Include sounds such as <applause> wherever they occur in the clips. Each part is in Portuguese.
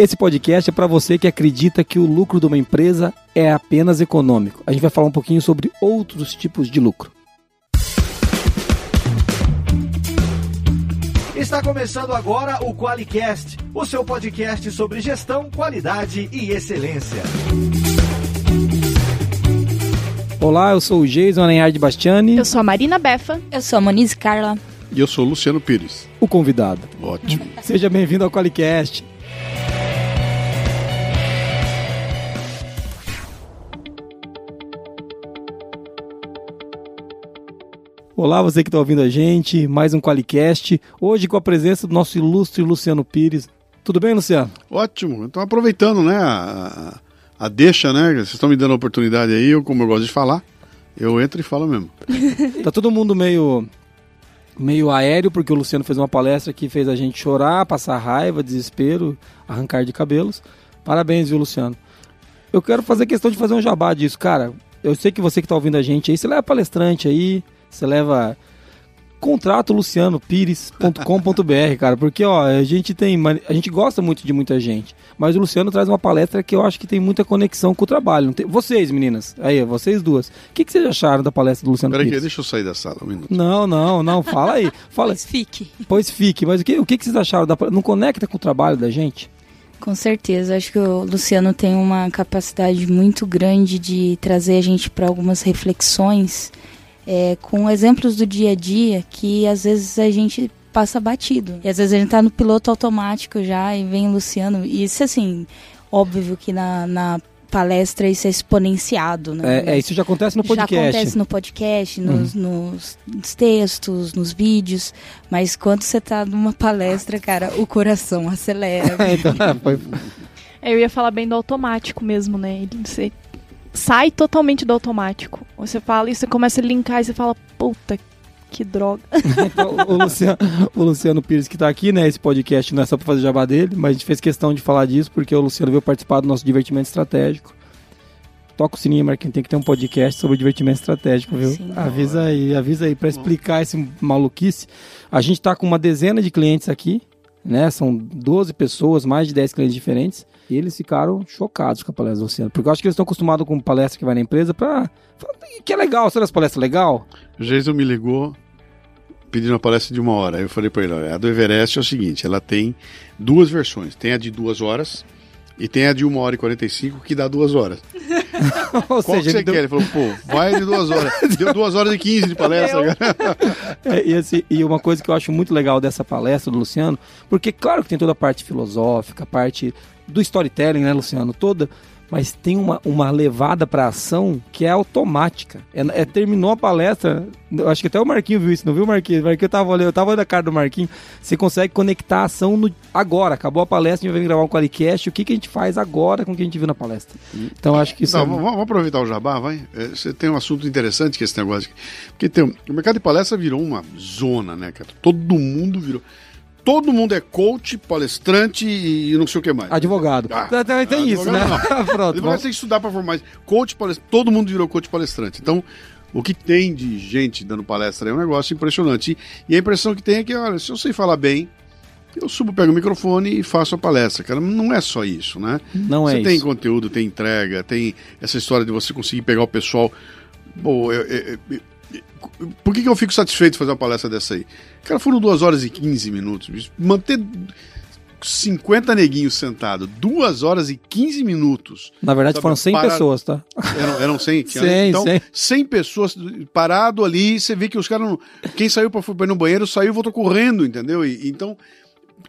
Esse podcast é para você que acredita que o lucro de uma empresa é apenas econômico. A gente vai falar um pouquinho sobre outros tipos de lucro. Está começando agora o QualiCast, o seu podcast sobre gestão, qualidade e excelência. Olá, eu sou o Jason Aranhard Bastiani. Eu sou a Marina Befa. Eu sou a Monize Carla. E eu sou o Luciano Pires. O convidado. Ótimo. Seja bem-vindo ao QualiCast. Olá, você que está ouvindo a gente, mais um Qualicast. Hoje com a presença do nosso ilustre Luciano Pires. Tudo bem, Luciano? Ótimo. Então aproveitando, né, a, a deixa, né? Vocês estão me dando a oportunidade aí, eu, como eu gosto de falar, eu entro e falo mesmo. <laughs> tá todo mundo meio meio aéreo, porque o Luciano fez uma palestra que fez a gente chorar, passar raiva, desespero, arrancar de cabelos. Parabéns, viu, Luciano? Eu quero fazer questão de fazer um jabá disso, cara. Eu sei que você que está ouvindo a gente aí, você leva palestrante aí, você leva contrato lucianopires.com.br, cara, porque ó, a gente tem, a gente gosta muito de muita gente, mas o Luciano traz uma palestra que eu acho que tem muita conexão com o trabalho. Tem, vocês, meninas, aí, vocês duas. O que, que vocês acharam da palestra do Luciano Peraí, Pires? deixa eu sair da sala um minuto. Não, não, não, fala aí. <laughs> Fala. Pois fique. Pois fique, mas o que, o que, que vocês acharam da Não conecta com o trabalho da gente? Com certeza, acho que o Luciano tem uma capacidade muito grande de trazer a gente para algumas reflexões é, com exemplos do dia a dia que às vezes a gente passa batido. E às vezes a gente tá no piloto automático já e vem o Luciano. E isso, assim, óbvio que na, na palestra isso é exponenciado, né? É, é, isso já acontece no podcast. Já acontece no podcast, nos, uhum. nos, textos, nos vídeos, mas quando você tá numa palestra, cara, o coração acelera. <laughs> então, foi... Eu ia falar bem do automático mesmo, né? Você sai totalmente do automático. Você fala e você começa a linkar e você fala, puta, que droga. <laughs> então, o, Luciano, o Luciano Pires que está aqui, né? Esse podcast não é só para fazer jabá dele, mas a gente fez questão de falar disso porque o Luciano veio participar do nosso divertimento estratégico. Toca o sininho, Marquinhos, tem que ter um podcast sobre divertimento estratégico, viu? Sim, avisa aí, avisa aí para explicar esse maluquice. A gente está com uma dezena de clientes aqui, né? São 12 pessoas, mais de 10 clientes diferentes. E eles ficaram chocados com a palestra do Luciano. Porque eu acho que eles estão acostumados com palestra que vai na empresa pra. que é legal, sabe as palestras legal? O Jason me ligou pedindo uma palestra de uma hora. Aí eu falei pra ele: a do Everest é o seguinte, ela tem duas versões. Tem a de duas horas e tem a de uma hora e 45 que dá duas horas. <laughs> Ou Qual seja, que você deu... quer? Ele falou, pô, vai de duas horas. <laughs> Deu duas horas e quinze de palestra. <laughs> é, e, assim, e uma coisa que eu acho muito legal dessa palestra do Luciano, porque claro que tem toda a parte filosófica, a parte do storytelling, né, Luciano? Toda. Mas tem uma, uma levada para ação que é automática. É, é, terminou a palestra, acho que até o Marquinho viu isso, não viu, Marquinho? Marquinho tava olhando, eu tava olhando a cara do Marquinho. Você consegue conectar a ação no, agora. Acabou a palestra, a gente vai gravar um Qualicast. O que, que a gente faz agora com o que a gente viu na palestra? Então acho que isso. Não, é... vamos, aproveitar o jabá, vai. É, você tem um assunto interessante que é esse negócio. Porque tem, o mercado de palestra virou uma zona, né, cara? Todo mundo virou todo mundo é coach, palestrante e não sei o que mais. Advogado. Ah, tem, tem isso, né? <laughs> Pronto. Advogado tem que estudar para formar. Coach, palestrante, todo mundo virou coach palestrante. Então, o que tem de gente dando palestra é um negócio impressionante. E, a impressão que tem é que, olha, se eu sei falar bem, eu subo, pego o microfone e faço a palestra. Cara, não é só isso, né? Não você é tem isso. conteúdo, tem entrega, tem essa história de você conseguir pegar o pessoal. Bom, eu, eu, eu, por que, que eu fico satisfeito de fazer uma palestra dessa aí? Cara, foram 2 horas e 15 minutos. Manter 50 neguinhos sentados, 2 horas e 15 minutos. Na verdade, sabe, foram 100 parar... pessoas, tá? Eram, eram 100? 100, <laughs> então, 100. 100 pessoas parado ali, você vê que os caras. Não... Quem saiu para ir no banheiro saiu e voltou correndo, entendeu? E, então.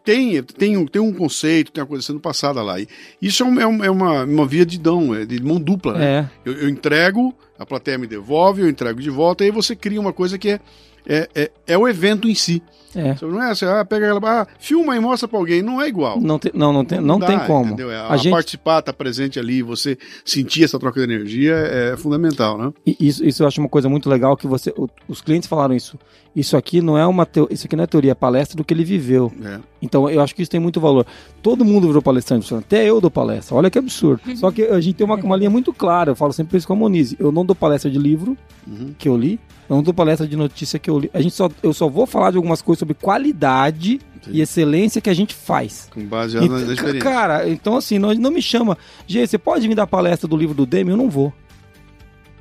Tem, tem, tem um conceito, tem uma coisa sendo passada lá. E isso é, um, é, uma, uma via de dão, é de mão dupla. Né? É. Eu, eu entrego, a plateia me devolve, eu entrego de volta, e aí você cria uma coisa que é, é, é, é o evento em si. É. Não é assim, ah, pega ela, ah, filma e mostra para alguém, não é igual. Não, tem, não, não, tem, não, não dá, tem como. Entendeu? A, a gente... participar, estar tá presente ali, você sentir essa troca de energia é fundamental, né? E isso, isso eu acho uma coisa muito legal que você, os clientes falaram isso. Isso aqui não é uma teo, isso aqui não é teoria, é palestra do que ele viveu. É. Então eu acho que isso tem muito valor. Todo mundo virou palestrante, até eu dou palestra. Olha que absurdo. Uhum. Só que a gente tem uma, uma linha muito clara. Eu falo sempre isso com a Monize. Eu não dou palestra de livro uhum. que eu li. Eu não dou palestra de notícia que eu li. A gente só, eu só vou falar de algumas coisas sobre qualidade e excelência que a gente faz. Com base Então, na experiência. cara, então assim, não, não me chama. Gê, você pode me dar palestra do livro do Demi? Eu não vou.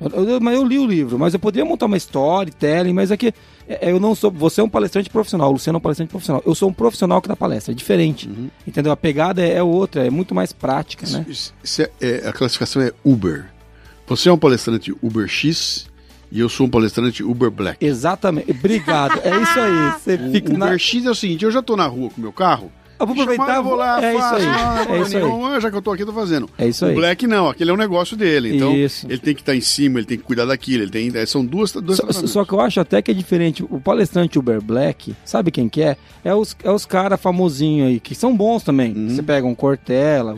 Eu, eu- mas eu li o livro, mas eu poderia montar uma história, telling, mas aqui é, eu não sou. Você é um palestrante profissional, o Luciano é um palestrante profissional. Eu sou um profissional que dá palestra, é diferente. Uhum. Entendeu? A pegada é, é outra, é muito mais prática, né? Isso- isso é- é- a classificação é Uber. Você é um palestrante Uber X e eu sou um palestrante Uber Black. Exatamente. Obrigado. É isso aí. <laughs> Você O fica Uber na. X é o seguinte, eu já tô na rua com o meu carro, Eu vou aproveitar. chamaram, eu vou lá, é isso faço, aí. ah, É isso aí. nenhuma, já que eu tô aqui, eu tô fazendo. É isso o aí. Black não, aquele é um negócio dele. Então, Isso. ele tem que estar em cima, ele tem que cuidar daquilo, ele tem. é, São duas, duas Só, só que eu acho até que é diferente. O palestrante Uber Black, sabe quem que é? É os, é os caras famosinhos aí, que são bons também. Uhum. Você pega um Cortella.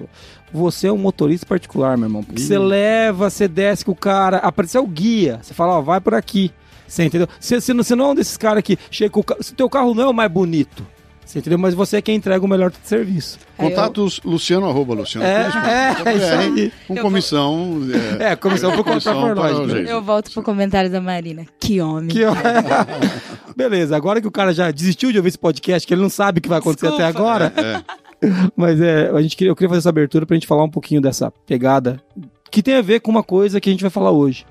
Você é um motorista particular, meu irmão. Porque você leva, você desce com o cara. Apareceu o guia. Você fala, ó, vai por aqui. Você entendeu? Você, você, não, você não é um desses caras que chega com o carro. Se teu carro não é o mais bonito. Você entendeu? Mas você é quem entrega o melhor serviço. Contatos Luciano, arroba Luciano. É, é, é isso aí. Com Eu comissão. É, <laughs> É, comissão por contar comissão por nós. né? Eu volto pro comentário da Marina. Que homem. Que- <laughs> Beleza, agora que o cara já desistiu de ouvir esse podcast, que ele não sabe o que vai acontecer Desculpa. até agora. É. Mas é, a gente queria, eu queria fazer essa abertura pra gente falar um pouquinho dessa pegada que tem a ver com uma coisa que a gente vai falar hoje.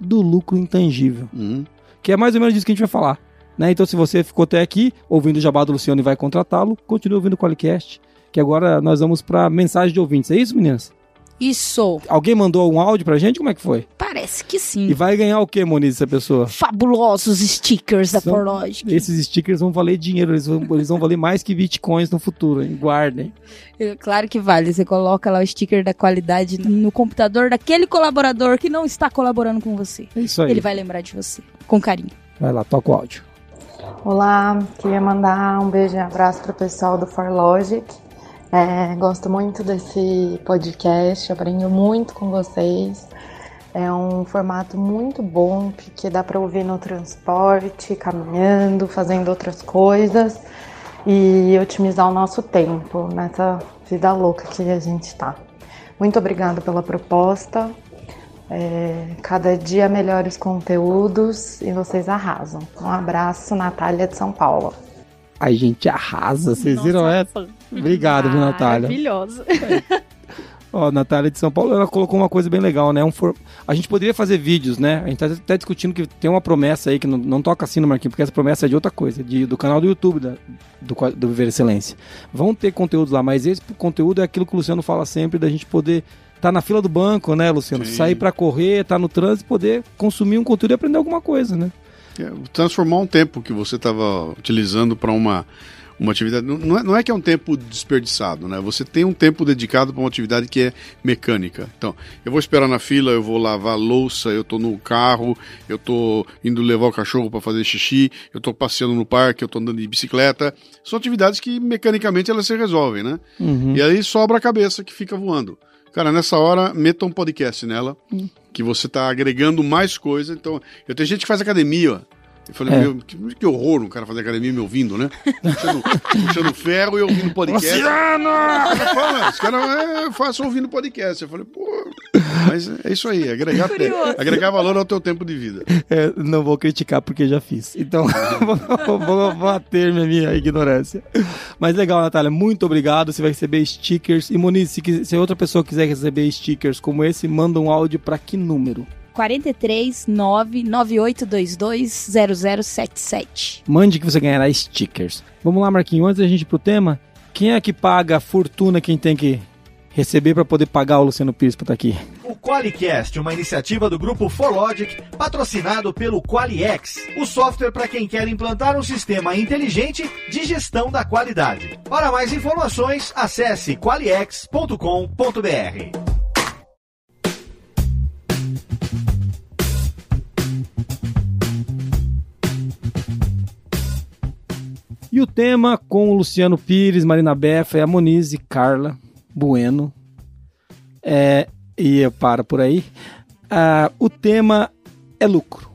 Do lucro intangível. Uhum. Que é mais ou menos disso que a gente vai falar. Né? Então, se você ficou até aqui ouvindo o Jabá do Luciano e vai contratá-lo, continue ouvindo o Qualicast. Que agora nós vamos pra mensagem de ouvintes. É isso, meninas? Isso. Alguém mandou um áudio pra gente? Como é que foi? Parece que sim. E vai ganhar o que, Moniz, essa pessoa? Fabulosos stickers da Forlogic. Esses stickers vão valer dinheiro, eles vão, eles vão valer mais que bitcoins no futuro, hein? Guardem. É, Claro que vale. Você coloca lá o sticker da qualidade no computador daquele colaborador que não está colaborando com você. É isso aí. Ele vai lembrar de você. Com carinho. Vai lá, toca o áudio. Olá, queria mandar um beijo e abraço para o pessoal do ForLogic. É, gosto muito desse podcast, aprendo muito com vocês. É um formato muito bom, porque dá para ouvir no transporte, caminhando, fazendo outras coisas e otimizar o nosso tempo nessa vida louca que a gente está. Muito obrigada pela proposta. É, cada dia melhores conteúdos e vocês arrasam. Um abraço, Natália de São Paulo. A gente arrasa, vocês viram essa? Obrigado, viu, Natália? Maravilhosa. Ó, Natália de São Paulo, ela colocou uma coisa bem legal, né? Um for... A gente poderia fazer vídeos, né? A gente tá até discutindo que tem uma promessa aí, que não, não toca assim no Marquinhos, porque essa promessa é de outra coisa, de, do canal do YouTube da, do, do Viver Excelência. Vão ter conteúdos lá, mas esse conteúdo é aquilo que o Luciano fala sempre, da gente poder tá na fila do banco, né, Luciano? Sim. Sair pra correr, tá no trânsito, poder consumir um conteúdo e aprender alguma coisa, né? É, transformar um tempo que você estava utilizando para uma, uma atividade. Não é, não é que é um tempo desperdiçado, né? Você tem um tempo dedicado para uma atividade que é mecânica. Então, eu vou esperar na fila, eu vou lavar louça, eu tô no carro, eu tô indo levar o cachorro para fazer xixi, eu tô passeando no parque, eu tô andando de bicicleta. São atividades que mecanicamente elas se resolvem, né? Uhum. E aí sobra a cabeça que fica voando. Cara, nessa hora, meta um podcast nela, que você tá agregando mais coisa. Então, eu tenho gente que faz academia, ó. Eu falei, É. meu, que, que horror um cara fazer academia me ouvindo, né? Puxando, puxando ferro e ouvindo podcast. Luciano! Cara, fala, os caras é, façam ouvindo podcast. Eu falei, pô, mas é isso aí, agregar, agregar valor ao teu tempo de vida. É, não vou criticar porque já fiz. Então, <laughs> vou, vou, vou ater minha, minha ignorância. Mas legal, Natália. Muito obrigado. Você vai receber stickers. E Moniz, se, se outra pessoa quiser receber stickers como esse, manda um áudio pra que número? 43 99822 0077. Mande que você ganhará stickers. Vamos lá, Marquinhos. Antes da gente ir pro tema, quem é que paga a fortuna quem tem que receber pra poder pagar o Luciano Pires pra estar aqui? O Qualicast, uma iniciativa do grupo ForLogic, patrocinado pelo Qualiex, o software para quem quer implantar um sistema inteligente de gestão da qualidade. Para mais informações, acesse qualiex.com.br. E o tema com o Luciano Pires, Marina Befa, a Moniz e Carla Bueno. É, e eu paro por aí. Ah, o tema é lucro.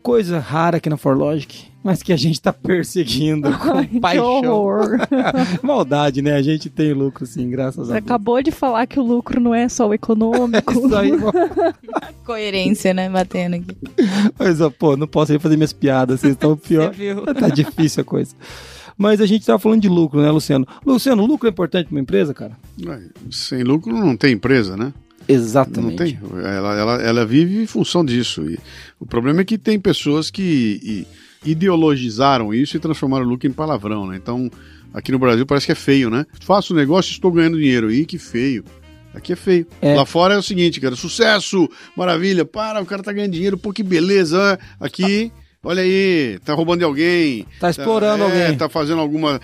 Coisa rara aqui na ForLogic, mas que a gente tá perseguindo <laughs> com Que paixão. horror. <laughs> Maldade, né? A gente tem lucro sim, graças Você a Deus. acabou de falar que o lucro não é só o econômico. Isso aí, <laughs> Coerência, né? Batendo aqui. mas, ó, pô, não posso aí fazer minhas piadas, vocês estão pior. Você viu? Tá difícil a coisa. Mas a gente tava falando de lucro, né, Luciano? Luciano, lucro é importante para uma empresa, cara? Sem lucro não tem empresa, né? Exatamente. Não tem. Ela, ela, ela vive em função disso. E o problema é que tem pessoas que i- ideologizaram isso e transformaram o lucro em palavrão, né? Então, aqui no Brasil parece que é feio, né? Faço um negócio e estou ganhando dinheiro. Ih, que feio. Aqui é feio. É. Lá fora é o seguinte, cara, sucesso, maravilha, para, o cara tá ganhando dinheiro, pô, que beleza. Aqui, olha aí, tá roubando de alguém. Tá explorando é, alguém. Tá fazendo alguma.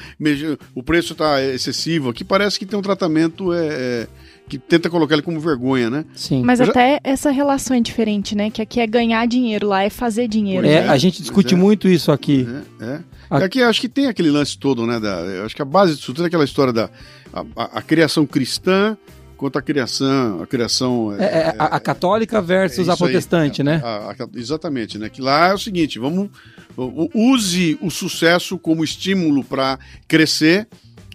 O preço tá excessivo. Aqui parece que tem um tratamento é, é, que tenta colocar ele como vergonha, né? Sim. Mas já- até essa relação é diferente, né? Que aqui é ganhar dinheiro, lá é fazer dinheiro. É, né? a gente discute é. muito isso aqui. É, é. A- Aqui acho que tem aquele lance todo, né? Da, eu acho que a base disso tudo é aquela história da a, a- a criação cristã contra a criação, a criação É, é, a, a católica versus é a isso aí. protestante, né? A- a- exatamente, né? Que lá é o seguinte, vamos use o sucesso como estímulo para crescer.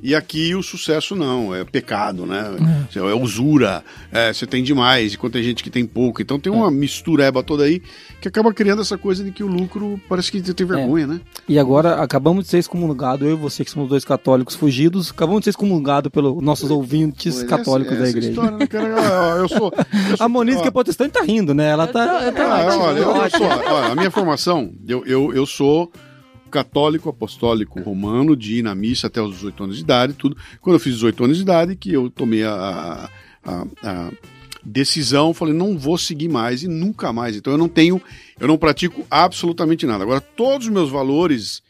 E aqui o sucesso não, é pecado, né? É, usura, é, você tem demais, enquanto tem gente que tem pouco. Então tem uma mistureba toda aí que acaba criando essa coisa de que o lucro parece que tem vergonha, né? E agora acabamos de ser excomungados, eu e você que somos dois católicos fugidos, acabamos de ser excomungados pelos nossos ouvintes Pois, católicos essa- da essa igreja. história, né, cara? Eu, eu sou, eu <laughs> sou- A Moniz, que é protestante, tá rindo, né? Ela tá. tô- eu tô Ah, olha, eu, eu Ótimo. sou, olha, a minha formação, eu, eu, eu sou católico apostólico romano, de ir na missa até os 18 anos de idade, tudo. Quando eu fiz 18 anos de idade, que eu tomei a, a, a decisão, falei, não vou seguir mais e nunca mais. Então eu não tenho, eu não pratico absolutamente nada. Agora, todos os meus valores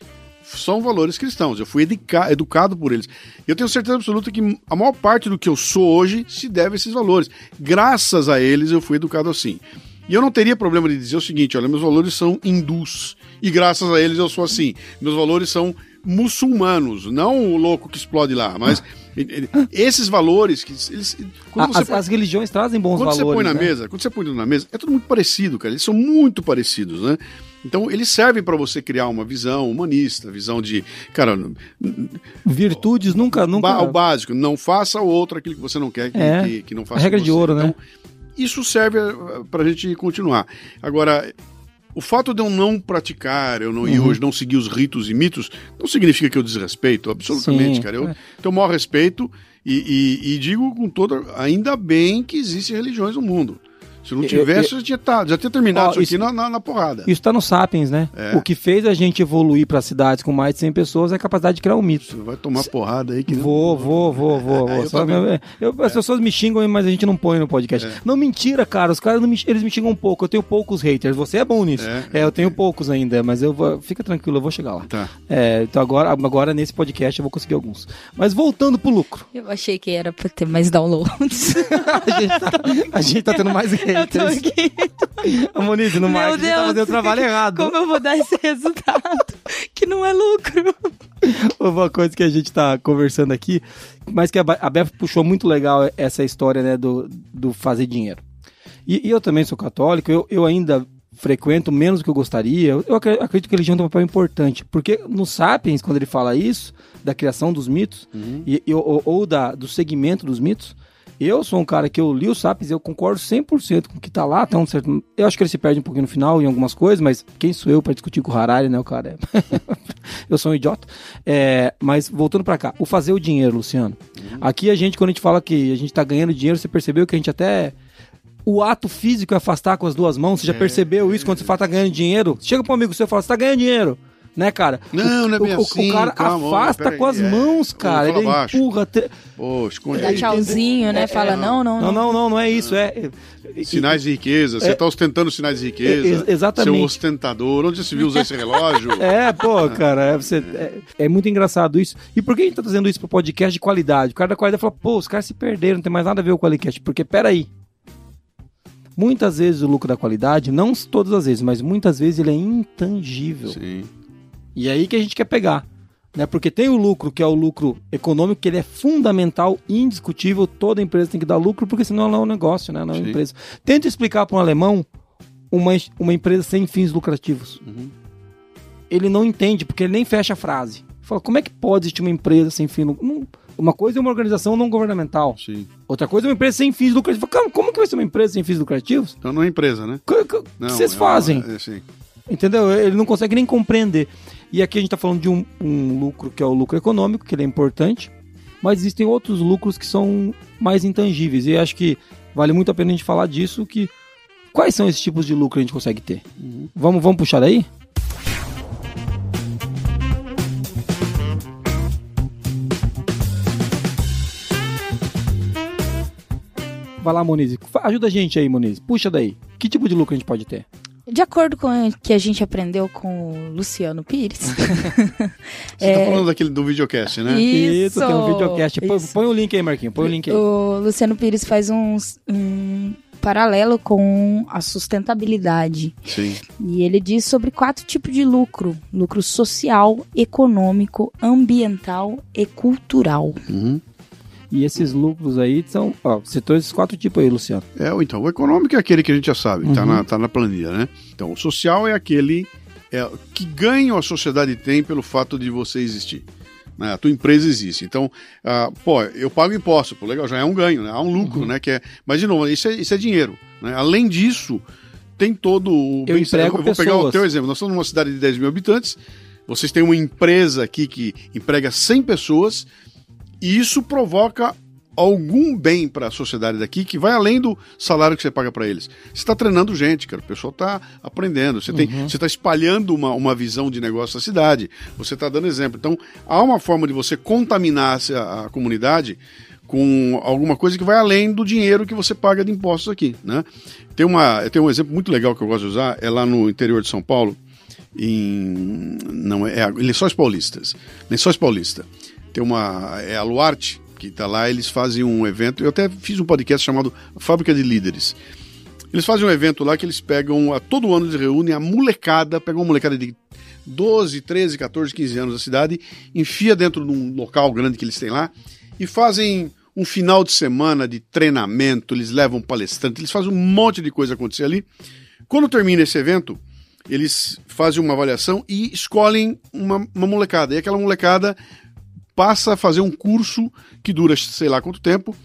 são valores cristãos. Eu fui educa- educado por eles. Eu tenho certeza absoluta que a maior parte do que eu sou hoje se deve a esses valores. Graças a eles eu fui educado assim. E eu não teria problema de dizer o seguinte: olha, meus valores são hindus. E graças a eles eu sou assim. Meus valores são muçulmanos, não o louco que explode lá, mas <laughs> esses valores que eles quando as, as religiões trazem bons quando valores. você põe na né? mesa, quando você põe na mesa, é tudo muito parecido, cara. Eles são muito parecidos, né? Então, eles servem para você criar uma visão humanista, visão de, cara, Virtudes nunca. nunca... o básico, não faça o outro aquilo que você não quer que, É. que, que não faça A regra com de ouro, né? Isso serve para a gente continuar. Agora, o fato de eu não praticar, eu não, e Uhum. hoje não seguir os ritos e mitos, não significa que eu desrespeito, absolutamente, Sim, cara. Eu é. tenho o maior respeito e, e- e digo com toda. Ainda bem que existem religiões no mundo. Se não tivesse, eu- já tinha, tá- já tinha terminado Ó, isso, isso- aqui na, na, na porrada. Isso tá no Sapiens, né? É. O que fez a gente evoluir para cidades com mais de 100 pessoas é a capacidade de criar um mito. Você vai tomar porrada aí que não- Vou, vou, <laughs> vou, vou. É, vou. eu eu- as pessoas me xingam, mas a gente não põe no podcast. Não, mentira, cara. Os caras não me- eles me xingam um pouco. Eu tenho poucos haters. Você é bom nisso. É, É, eu tenho poucos ainda, mas eu vou. Fica tranquilo, eu vou chegar lá. Tá. É, então agora, agora nesse podcast eu vou conseguir alguns. Mas voltando pro lucro. Eu achei que era pra ter mais downloads. <laughs> A gente tá, a gente tá tendo mais <laughs> Eu tô aqui. <laughs> A Moniz, no Meu marketing tá fazendo o trabalho errado. Como eu vou dar esse resultado? que não é lucro. <laughs> uma coisa que a gente tá conversando aqui, mas que a Beth puxou muito legal essa história, né, do, do fazer dinheiro. E, e eu também sou católico, eu, eu ainda frequento menos do que eu gostaria. Eu, eu acre- acredito que a religião tem um papel importante, porque no Sapiens, quando ele fala isso, da criação dos mitos, e, e- ou, ou da, do segmento dos mitos, eu sou um cara que eu li o Sapiens e eu concordo 100% com o que tá lá, tá um certo... Eu acho que ele se perde um pouquinho no final em algumas coisas, mas quem sou eu para discutir com o Harari, né, o cara é... <laughs> eu sou um idiota. É, mas voltando pra cá, o fazer o dinheiro, Luciano. Aqui a gente, quando a gente fala que a gente tá ganhando dinheiro, você percebeu que a gente até. O ato físico é afastar com as duas mãos. Você já percebeu isso quando você fala tá ganhando dinheiro? Chega pro amigo seu e fala, você tá ganhando dinheiro. Né, cara? Não, o, não é bem o, assim, o cara calma, afasta peraí, com as é. mãos, cara. Fala Ele baixo. empurra. te- Pô, esconde Dá tchauzinho, né? É, Fala, é, não, não, Não, não. não, não, não é isso. É. Sinais de riqueza. Você É. está ostentando sinais de riqueza. É, ex- exatamente. Seu ostentador. Onde você viu usar esse relógio? <laughs> É, pô, cara, é, você- é- é muito engraçado isso. E por que a gente tá trazendo isso pro podcast de qualidade? O cara da qualidade fala, pô, os caras se perderam, não tem mais nada a ver com o Qualicast. Porque, peraí. Muitas vezes o lucro da qualidade, não todas as vezes, mas muitas vezes ele é intangível. Sim. E é aí que a gente quer pegar. Né? Porque tem o lucro, que é o lucro econômico, que ele é fundamental, indiscutível. Toda empresa tem que dar lucro, porque senão não é um negócio, né? não é uma Sim. empresa. Tenta explicar para um alemão uma, uma empresa sem fins lucrativos. Uhum. Ele não entende, porque ele nem fecha a frase. Fala, como é que pode existir uma empresa sem fins lucrativos? Uma coisa é uma organização não governamental. Sim. Outra coisa é uma empresa sem fins lucrativos. Fala, Como que vai ser uma empresa sem fins lucrativos? Então não é empresa, né? O que, que- Não, vocês é uma- fazem? é, sim. Entendeu? Ele não consegue nem compreender. E aqui a gente está falando de um, um lucro que é o lucro econômico, que ele é importante, mas existem outros lucros que são mais intangíveis. E acho que vale muito a pena a gente falar disso, que quais são esses tipos de lucro que a gente consegue ter? Vamos, vamos puxar daí? Vai lá, Moniz. Ajuda a gente aí, Moniz. Puxa daí. Que tipo de lucro a gente pode ter? De acordo com o que a gente aprendeu com o Luciano Pires. <laughs> Você é... tá falando daquele do videocast, né? Isso, tem um videocast. Põe, põe o link aí, Marquinho. Põe o link aí. O Luciano Pires faz um, um paralelo com a sustentabilidade. Sim. E ele diz sobre quatro tipos de lucro: lucro social, econômico, ambiental e cultural. Uhum. E esses lucros aí são. Ó, esses quatro tipos aí, Luciano. É, então, o econômico é aquele que a gente já sabe, uhum. tá, na, tá na planilha, né? Então, o social é aquele é, que ganho a sociedade tem pelo fato de você existir. Né? A tua empresa existe. Então, uh, pô, eu pago imposto, pô, legal, já é um ganho, né? Há um lucro, uhum. né? Que é, mas, de novo, isso é, isso é dinheiro. Né? Além disso, tem todo o. Eu, emprego eu vou pessoas. pegar o teu exemplo. Nós estamos numa cidade de 10 mil habitantes. Vocês têm uma empresa aqui que emprega 100 pessoas e isso provoca algum bem para a sociedade daqui que vai além do salário que você paga para eles. Você está treinando gente, cara. O pessoal está aprendendo. Você uhum. está espalhando uma, uma visão de negócio da cidade. Você está dando exemplo. Então, há uma forma de você contaminar a, a comunidade com alguma coisa que vai além do dinheiro que você paga de impostos aqui, né? Tem, uma, tem um exemplo muito legal que eu gosto de usar, é lá no interior de São Paulo, em não é, é Lençóis Paulistas, Lençóis Paulista. Tem uma é a Luarte que está lá, eles fazem um evento. Eu até fiz um podcast chamado Fábrica de Líderes. Eles fazem um evento lá que eles pegam, a, todo ano eles reúnem a molecada, pegam uma molecada de 12, 13, 14, 15 anos da cidade, enfia dentro de um local grande que eles têm lá e fazem um final de semana de treinamento, eles levam palestrante, eles fazem um monte de coisa acontecer ali. Quando termina esse evento, eles fazem uma avaliação e escolhem uma, uma molecada. E aquela molecada passa a fazer um curso que dura sei lá quanto tempo.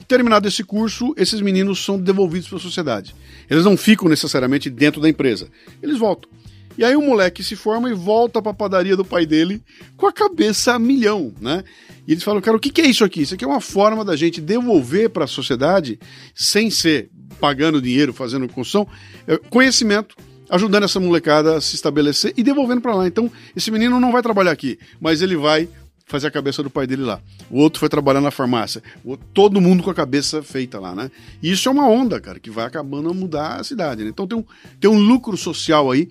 E terminado esse curso, esses meninos são devolvidos para a sociedade. Eles não ficam necessariamente dentro da empresa. Eles voltam. E aí o moleque se forma e volta para a padaria do pai dele com a cabeça a milhão, né? E eles falam, cara, o que é isso aqui? Isso aqui é uma forma da gente devolver para a sociedade, sem ser pagando dinheiro, fazendo construção, é, conhecimento, ajudando essa molecada a se estabelecer e devolvendo para lá. Então, esse menino não vai trabalhar aqui, mas ele vai fazer a cabeça do pai dele lá. O outro foi trabalhar na farmácia. Outro, todo mundo com a cabeça feita lá, né? E isso é uma onda, cara, que vai acabando a mudar a cidade. Né? Então tem um, tem um lucro social aí,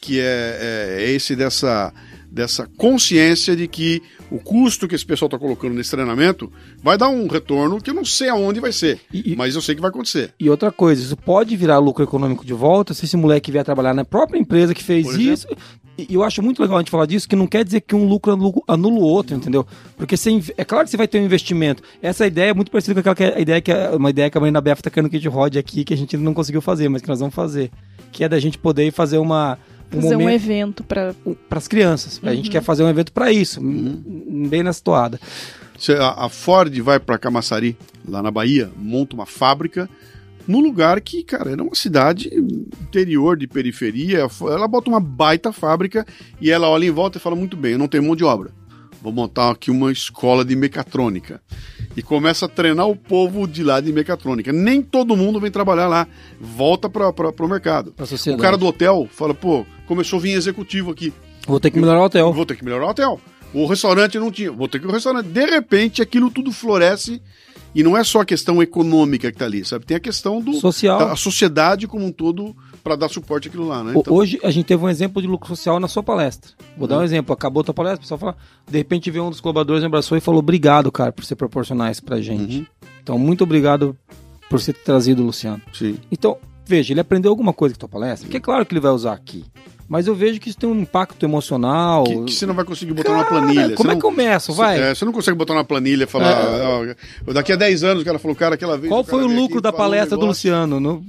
que é, é, é esse dessa, dessa consciência de que o custo que esse pessoal está colocando nesse treinamento vai dar um retorno que eu não sei aonde vai ser, e, mas eu sei que vai acontecer. E outra coisa, isso pode virar lucro econômico de volta se esse moleque vier trabalhar na própria empresa que fez isso. E eu acho muito legal a gente falar disso, que não quer dizer que um lucro anula o outro, entendeu? Porque você, é claro que você vai ter um investimento. Essa ideia é muito parecida com aquela ideia que uma ideia que a Marina Befa está querendo que a gente rode aqui, que a gente não conseguiu fazer, mas que nós vamos fazer. Que é da gente poder fazer uma um fazer momento, um evento para as crianças. Uhum. A gente uhum. quer fazer um evento para isso, uhum. bem na toada. A Ford vai para Camaçari, lá na Bahia, monta uma fábrica no lugar que, cara, era uma cidade interior de periferia. Ela bota uma baita fábrica e ela olha em volta e fala: muito bem, eu não tenho mão de obra. Vou montar aqui uma escola de mecatrônica e começa a treinar o povo de lá de mecatrônica. Nem todo mundo vem trabalhar lá, volta para o mercado. O cara do hotel fala, pô, começou a vir executivo aqui. Vou ter que melhorar o hotel. Vou ter que melhorar o hotel. O restaurante não tinha, vou ter que ir ao restaurante. De repente, aquilo tudo floresce e não é só a questão econômica que está ali, sabe? Tem a questão do social, a sociedade como um todo para dar suporte àquilo lá, né? Então... Hoje a gente teve um exemplo de lucro social na sua palestra. Vou dar um uhum. exemplo. Acabou a tua palestra, o pessoal fala, de repente veio um dos colaboradores, me abraçou e falou: "Obrigado, cara, por você proporcionar isso pra gente". Uhum. Então, muito obrigado por você ter trazido Luciano. Sim. então, veja, ele aprendeu alguma coisa com a tua palestra, que é claro que ele vai usar aqui. Mas eu vejo que isso tem um impacto emocional. Que, que você não vai conseguir botar Cara, na planilha. Como você é que eu começo? Vai. Você, é, você não consegue botar na planilha e falar. É. Ó, daqui a 10 anos o cara falou, cara, aquela vez. Qual foi o lucro da palestra um do Luciano? No...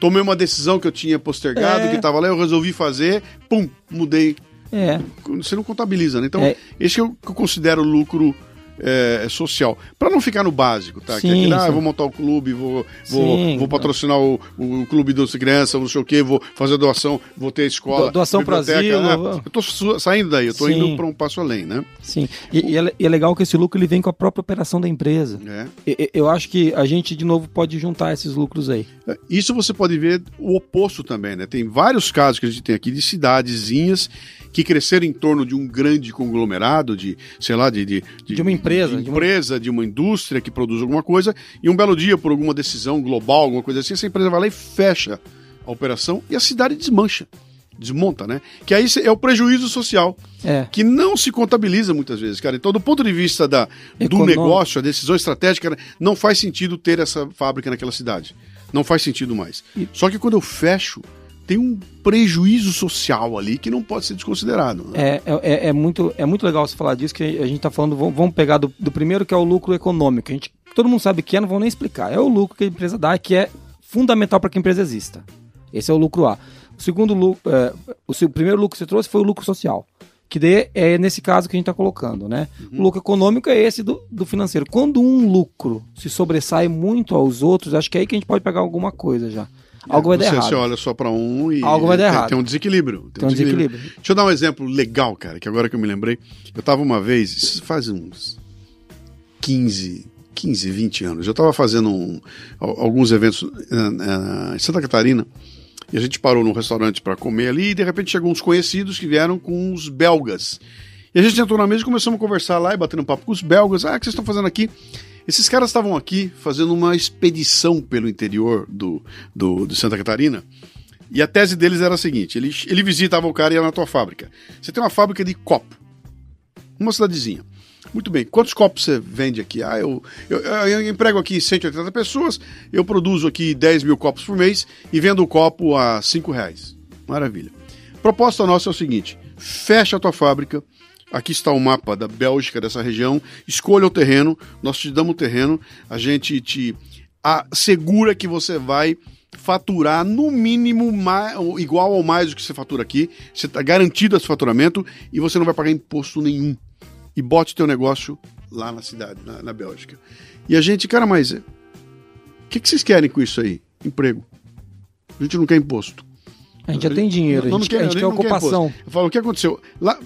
Tomei uma decisão que eu tinha postergado, é. que estava lá, eu resolvi fazer, pum, mudei. É. Você não contabiliza, né? Então, é. esse que eu, que eu considero lucro é, social. Para não ficar no básico, tá? Sim, que é aquele, ah, vou montar o clube, vou, vou, Sim. vou patrocinar o, o clube das crianças, não sei o quê, vou fazer doação, vou ter escola. Do- doação biblioteca, asilo, né? Eu tô saindo daí, eu tô indo para um passo além, né? Sim. E, e é, e é legal que esse lucro ele vem com a própria operação da empresa. É. E- Eu acho que a gente, de novo, pode juntar esses lucros aí. Isso você pode ver o oposto também, né? Tem vários casos que a gente tem aqui de cidadezinhas que cresceram em torno de um grande conglomerado, de, sei lá, de... De, De uma empresa, De de uma- empresa, de uma indústria que produz alguma coisa, e um belo dia, por alguma decisão global, alguma coisa assim, essa empresa vai lá e fecha a operação e a cidade desmancha. Desmonta, né? Que aí é o prejuízo social É. que não se contabiliza muitas vezes, cara. Então, do ponto de vista da, do negócio, a decisão estratégica, né, não faz sentido ter essa fábrica naquela cidade. Não faz sentido mais. E- Só que quando eu fecho, tem um prejuízo social ali que não pode ser desconsiderado. né? É, é, é muito, é muito legal você falar disso, que a gente está falando, vamos pegar do, do primeiro que é o lucro econômico. A gente, todo mundo sabe que é, não vou nem explicar. É o lucro que a empresa dá, que é fundamental para que a empresa exista. Esse é o lucro A. O segundo lucro, é, o, primeiro lucro que você trouxe foi o lucro social. Que daí é nesse caso que a gente está colocando, né? O lucro econômico é esse do, do financeiro. Quando um lucro se sobressai muito aos outros, acho que é aí que a gente pode pegar alguma coisa já. Algo vai dar errado. você olha só para um e Algo vai dar tem, errado. tem um desequilíbrio. Tem um desequilíbrio. Deixa eu dar um exemplo legal, cara, que agora que eu me lembrei. Eu tava uma vez, faz uns 15, 15 20 anos. Eu estava fazendo um- al- alguns eventos eh, eh, em Santa Catarina e a gente parou num restaurante para comer ali e de repente chegou uns conhecidos que vieram com uns belgas. E a gente entrou na mesa e começamos a conversar lá e batendo papo com os belgas. Ah, o que vocês estão fazendo aqui? Esses caras estavam aqui fazendo uma expedição pelo interior do, do, de Santa Catarina. E a tese deles era a seguinte: ele, ele visitava o cara e ia na tua fábrica. Você tem uma fábrica de copo, uma cidadezinha. Muito bem, quantos copos você vende aqui? Ah, eu, eu, eu emprego aqui 180 pessoas, eu produzo aqui 10 mil copos por mês e vendo o copo a 5 reais. Maravilha. Proposta nossa é o seguinte: fecha a tua fábrica. Aqui está o mapa da Bélgica, dessa região. Escolha o terreno, nós te damos o terreno, a gente te assegura que você vai faturar no mínimo mais, igual ou mais do que você fatura aqui. Você está garantido esse faturamento e você não vai pagar imposto nenhum. E bote teu negócio lá na cidade, na, na Bélgica. E a gente, cara, mas o que, que vocês querem com isso aí? Emprego. A gente não quer imposto. A gente já tem dinheiro, a gente, quer, a gente quer não ocupação. Eu falo, o que aconteceu? Lá,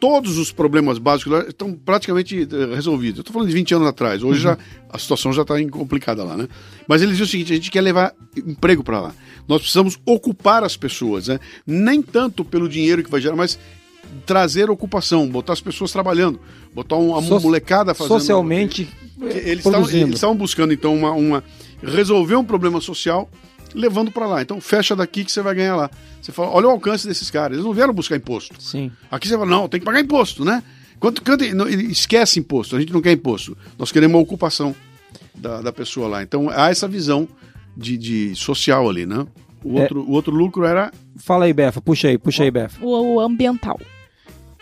todos os problemas básicos estão praticamente eh, resolvidos. Eu estou falando de 20 anos atrás. Hoje já a situação já está complicada lá, né? Mas eles dizem o seguinte: a gente quer levar emprego para lá. Nós precisamos ocupar as pessoas, né? Nem tanto pelo dinheiro que vai gerar, mas trazer ocupação, botar as pessoas trabalhando, botar uma So- molecada fazendo. Socialmente Eles estavam, produzindo. eles estavam buscando, então, uma, uma- resolver um problema social levando para lá. Então, fecha daqui que você vai ganhar lá. Você fala, olha o alcance desses caras. Eles não vieram buscar imposto. Sim. Aqui você fala, não, tem que pagar imposto, né? Quanto, quanto, não, esquece imposto, a gente não quer imposto. Nós queremos uma ocupação da, da pessoa lá. Então, há essa visão de, de social ali, né? O É. outro, o outro lucro era Fala aí, Befa, puxa aí, puxa aí, Befa. O, o ambiental.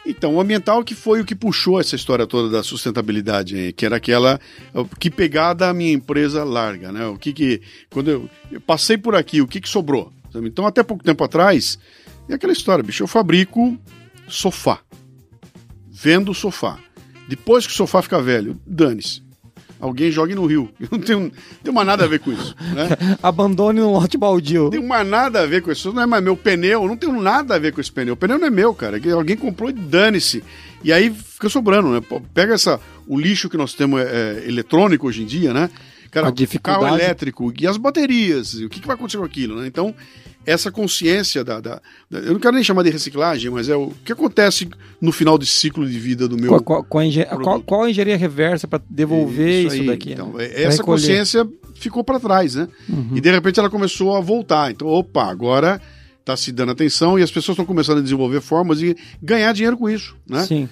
Então, o ambiental que foi o que puxou essa história toda da sustentabilidade, que era aquela o que pegada a minha empresa larga, né? O que que quando eu, eu passei por aqui, o que que sobrou? Então, até pouco tempo atrás, é aquela história, bicho, eu fabrico sofá. Vendo sofá. Depois que o sofá fica velho, dane-se. Alguém jogue no rio. Eu <laughs> não tenho, tenho mais nada a ver com isso, né? <laughs> Abandone no lote baldio. Não tenho mais nada a ver com isso. Não é mais meu pneu, não tenho nada a ver com esse pneu. O pneu não é meu, cara. Alguém comprou e dane-se. E aí fica sobrando, né? Pega essa, o lixo que nós temos é, é, eletrônico hoje em dia, né? Cara, A dificuldade. carro elétrico e as baterias. O que, que vai acontecer com aquilo, né? Então, essa consciência da, da- da- Eu não quero nem chamar de reciclagem, mas é o que acontece no final de ciclo de vida do meu. Qual, qual, qual a engen- qual- qual a engenharia reversa para devolver isso, aí. daqui? Então, né? é- Pra essa recolher. consciência ficou para trás, né? Uhum. E de repente ela começou a voltar. Então, opa, agora está se dando atenção e as pessoas estão começando a desenvolver formas de ganhar dinheiro com isso, né? Sim.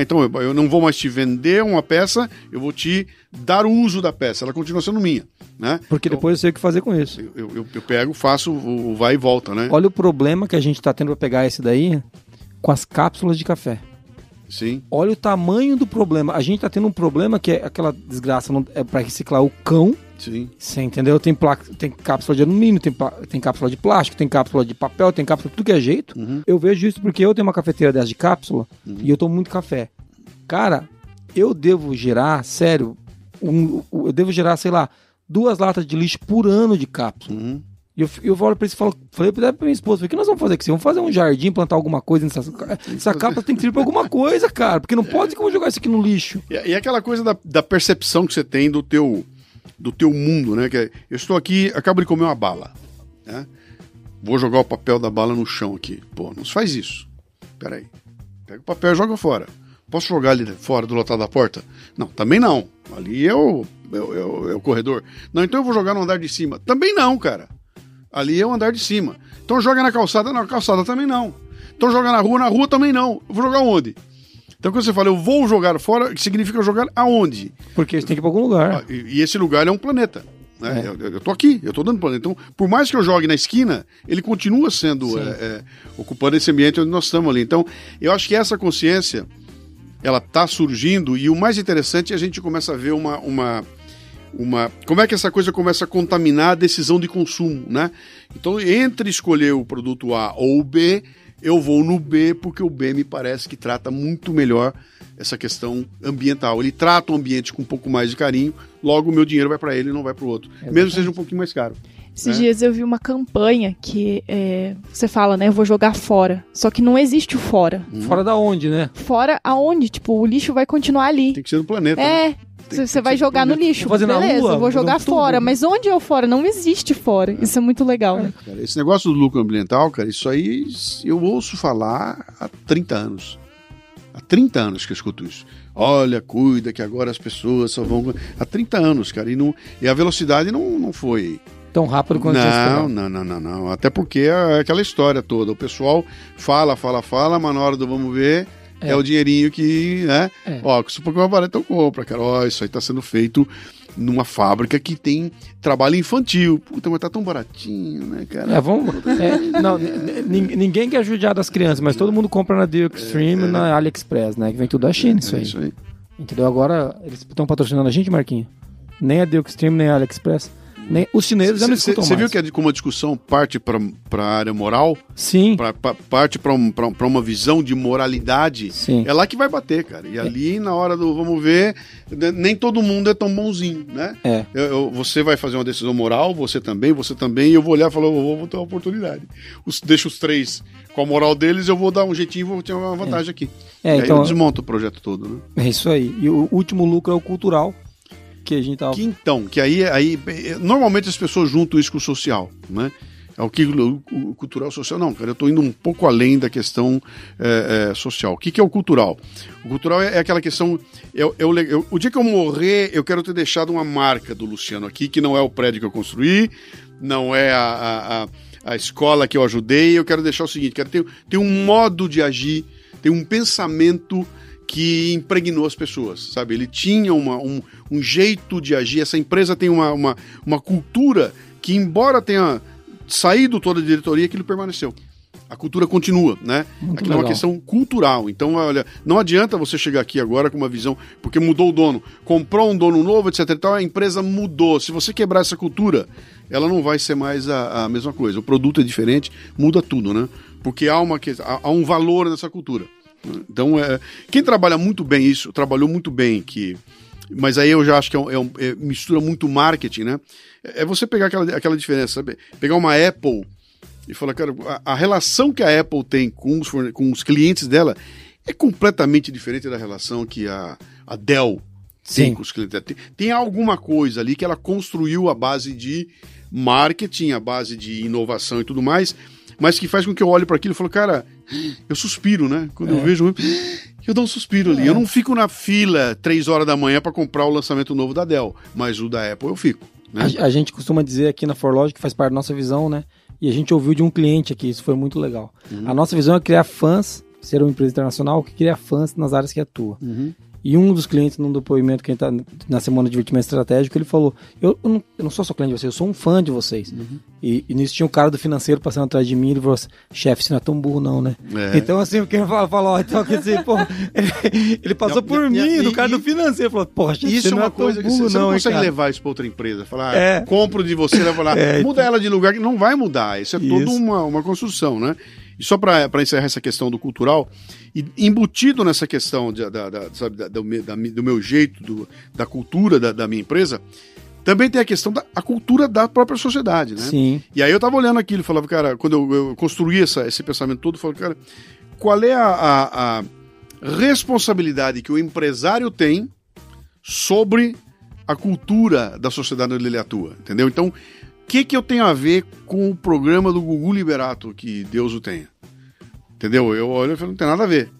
Então, eu- não vou mais te vender uma peça, eu vou te dar o uso da peça. Ela continua sendo minha, né? Porque Então, depois eu sei o que fazer com isso. eu, eu, eu pego, faço o, vai e volta, né? Olha o problema que a gente está tendo para pegar esse daí com as cápsulas de café. Sim. Olha o tamanho do problema. A gente está tendo um problema que é aquela desgraça não- é para reciclar o cão. Sim. Você entendeu? Tem, placa, tem cápsula de alumínio, tem, pla- tem cápsula de plástico, tem cápsula de papel, tem cápsula de tudo que é jeito. Uhum. Eu vejo isso porque eu tenho uma cafeteira dessa de cápsula e eu tomo muito café. Cara, eu devo gerar, sério, um- eu devo gerar, sei lá, duas latas de lixo por ano de cápsula. Uhum. E eu, eu olho pra isso e falo, falei pra minha esposa, o que nós vamos fazer aqui? Vamos fazer um jardim, plantar alguma coisa nessa. Essa cápsula tem que servir pra alguma coisa, cara. Porque não pode como jogar isso aqui no lixo. E, e aquela coisa da, da percepção que você tem do teu, do teu mundo, né? Que é, eu estou aqui, acabo de comer uma bala, né? Vou jogar o papel da bala no chão aqui. Pô, não se faz isso. Pera aí. Pega o papel e joga fora. Posso jogar ali fora do lotado da porta? Não, também não. Ali é o, é, o- é o- é corredor. Não, então eu vou jogar no andar de cima. Também não, cara. Ali é o andar de cima. Então joga na calçada, na calçada também não. Então joga na rua, na rua também não. Vou jogar onde? Então quando você fala eu vou jogar fora, significa jogar aonde? Porque isso tem que ir pra algum lugar. Ah, E, e esse lugar é um planeta. Né? É. Eu, eu- tô aqui, eu tô dando planeta. Então, por mais que eu jogue na esquina, ele continua sendo é, é, ocupando esse ambiente onde nós estamos ali. Então, eu acho que essa consciência ela tá surgindo e o mais interessante é a gente começa a ver uma, uma, uma como é que essa coisa começa a contaminar a decisão de consumo, né? Então, entre escolher o produto A ou o B, eu vou no B porque o B me parece que trata muito melhor essa questão ambiental. Ele trata o ambiente com um pouco mais de carinho, logo o meu dinheiro vai para ele e não vai para o outro, mesmo que seja um pouquinho mais caro. Esses É. dias eu vi uma campanha que é, você fala, né? Eu vou jogar fora. Só que não existe o fora. Fora da onde, né? Fora aonde? Tipo, o lixo vai continuar ali. Tem que ser do planeta. né? É. Tem- Você vai jogar no lixo. Vou fazer na Beleza, rua, vou jogar um tubo. fora. Mas onde é o fora? Não existe fora. Isso é muito legal. né? Cara, esse negócio do lucro ambiental, cara, isso aí eu ouço falar há 30 anos. Há 30 anos que eu escuto isso. Olha, cuida que agora as pessoas só vão. Há 30 anos, cara. E, não, e a velocidade não, não foi. Tão rápido quanto Não, não, não, não, não. Até porque é aquela história toda. O pessoal fala, fala, fala, mas na hora do vamos ver, é, É. o dinheirinho que, né? É. Ó, se for uma barata, eu compro, cara. Ó, isso aí tá sendo feito numa fábrica que tem trabalho infantil. Puta, mas tá tão baratinho, né, cara? É, vamos. é, não, ninguém quer judiar das crianças, mas todo mundo compra na The Extreme e na AliExpress, né? Que vem tudo da China, isso É aí. isso aí. Entendeu? Agora, eles estão patrocinando a gente, Marquinho? Nem a The Extreme, nem a AliExpress. Nem, os chineses já não escutam Você mais. viu que é de- como a discussão parte para a área moral, Sim, pra, pra- parte para um, uma visão de moralidade? sim. É lá que vai bater, cara. E ali, na hora do vamos ver, né, nem todo mundo é tão bonzinho, né? É. Eu- eu- você vai fazer uma decisão moral, você também, você também, e eu vou olhar e falar, eu vou, vou ter uma oportunidade. Os, deixa os três com a moral deles, eu vou dar um jeitinho e vou ter uma vantagem aqui. É, e aí então- eu desmonto o projeto todo, né? É isso aí. E o último lucro é o cultural, que então, que aí, aí eh, normalmente as pessoas juntam isso com o social, né? É o que o, cultural social. Não, cara, eu estou indo um pouco além da questão eh, eh, social. O que, que é o cultural? O cultural é, é aquela questão. Eu, eu, eu- o dia que eu morrer, eu quero ter deixado uma marca do Luciano aqui, que não é o prédio que eu construí, não é a, a, a- a escola que eu ajudei. Eu quero deixar o seguinte: quero ter, ter um modo de agir, ter um pensamento que impregnou as pessoas, sabe? Ele tinha uma, um, um jeito de agir. Essa empresa tem uma, uma, uma cultura que, embora tenha saído toda a diretoria, aquilo permaneceu. A cultura continua, né? Muito Aquilo é uma legal. questão cultural. Então, olha, não adianta você chegar aqui agora com uma visão, porque mudou o dono, comprou um dono novo, etc. E tal, a empresa mudou. Se você quebrar essa cultura, ela não vai ser mais a, a mesma coisa. O produto é diferente, muda tudo, né? Porque há, uma, há um valor nessa cultura. Então, é, quem trabalha muito bem isso, trabalhou muito bem, que mas aí eu já acho que é, um- é um- é- mistura muito marketing, né? É é você pegar aquela, aquela diferença, sabe? Pegar uma Apple e falar, cara, a, a relação que a Apple tem com os, com os clientes dela é completamente diferente da relação que a, a Dell tem Sim. com os clientes dela. Tem, tem alguma coisa ali que ela construiu a base de marketing, a base de inovação e tudo mais, mas que faz com que eu olhe para aquilo e falo, cara, eu suspiro, né? Quando eu vejo, eu dou um suspiro ali. Eu não fico na fila três horas da manhã para comprar o lançamento novo da Dell, mas o da Apple eu fico. Né? A, a gente costuma dizer aqui na Forlogic que faz parte da nossa visão, né? E a gente ouviu de um cliente aqui, isso foi muito legal. A nossa visão é criar fãs, ser uma empresa internacional que cria fãs nas áreas que atua. E um dos clientes, num depoimento que a gente tá na semana de divertimento estratégico, ele falou: Eu, eu, não, eu não sou só cliente de vocês, eu sou um fã de vocês. E, e nisso tinha um cara do financeiro passando atrás de mim e ele falou assim: chefe, você não é tão burro, não, né? É. Então, assim, quem fala, fala, ó, então quer dizer, pô, <laughs> ele, ele passou Não, por e- mim, e- do cara e- do financeiro, falou, chefe, Isso você é não uma é coisa que burro, você, você não consegue cara? levar isso para outra empresa. Falar, É. compro de você, vai falar, <laughs> É, muda ela de lugar, que não vai mudar. Isso é Isso. toda uma, uma construção, né? E só para encerrar essa questão do cultural, e embutido nessa questão de, da, da, sabe, da, do, da, do, meu jeito, do, da cultura da, da, minha empresa, também tem a questão da a cultura da própria sociedade, né? Sim. E aí eu tava olhando aquilo falava, cara, quando eu, eu construí essa, esse pensamento todo, eu falava, cara, qual é a, a, a responsabilidade que o empresário tem sobre a cultura da sociedade onde ele atua, entendeu? Então, que, que eu tenho a ver com o programa do Gugu Liberato, que Deus o tenha? Entendeu? Eu olho e falo, não tem nada a ver.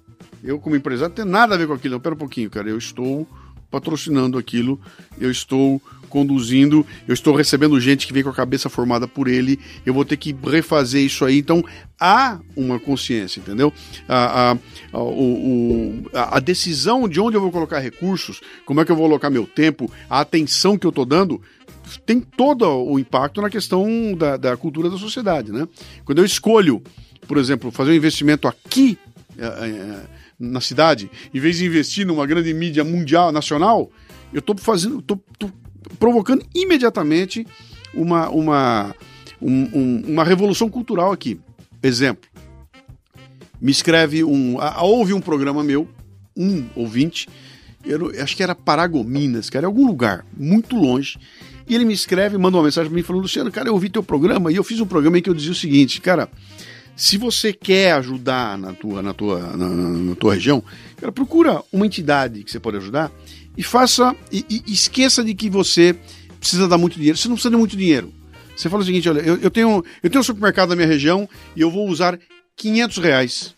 Eu, como empresário, não tenho nada a ver com aquilo. Não, pera um pouquinho, cara. Eu estou patrocinando aquilo, eu estou conduzindo, eu estou recebendo gente que vem com a cabeça formada por ele, eu vou ter que refazer isso aí. Então, há uma consciência, entendeu? A, a, a, o, a, decisão de onde eu vou colocar recursos, como é que eu vou colocar meu tempo, a atenção que eu estou dando, tem todo o impacto na questão da, da cultura da sociedade, né? Quando eu escolho, por exemplo, fazer um investimento aqui. É, é, na cidade, em vez de investir numa grande mídia mundial, nacional, eu estou fazendo, tô, tô, provocando imediatamente uma, uma, um, um, uma revolução cultural aqui. Exemplo, me escreve um, houve um programa meu, um ouvinte, eu, acho que era Paragominas, cara, algum lugar muito longe, e ele me escreve, manda uma mensagem para mim falando, Luciano, cara, eu ouvi teu programa e eu fiz um programa em que eu dizia o seguinte, cara, se você quer ajudar na tua, na tua, na, na tua região, cara, procura uma entidade que você pode ajudar e faça e, e, esqueça de que você precisa dar muito dinheiro. Você não precisa de muito dinheiro. Você fala o seguinte, olha, eu, eu tenho eu tenho um supermercado na minha região e eu vou usar 500 reais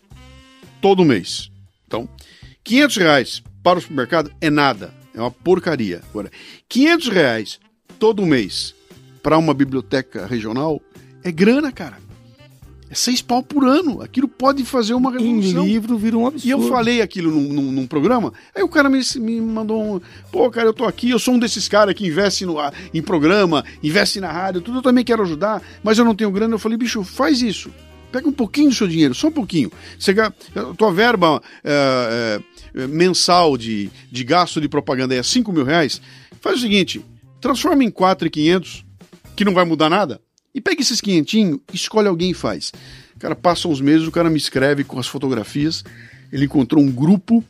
todo mês. Então, 500 reais para o supermercado é nada, é uma porcaria. Agora, 500 reais todo mês para uma biblioteca regional é grana, cara. É seis pau por ano. Aquilo pode fazer uma revolução. Em livro vira um absurdo. E eu falei aquilo num, num, num, programa, aí o cara me, me mandou um. Pô, cara, eu tô aqui, eu sou um desses caras que investe no, em programa, investe na rádio, tudo, eu também quero ajudar, mas eu não tenho grana. Eu falei, bicho, faz isso. Pega um pouquinho do seu dinheiro, só um pouquinho. Você, tua verba é, é, mensal de, de gasto de propaganda é 5 mil reais. Faz o seguinte: transforma em 4,500, que não vai mudar nada e pega esses quinhentinhos, escolhe alguém e faz. Cara, passam uns meses, o cara me escreve com as fotografias. Ele encontrou um grupo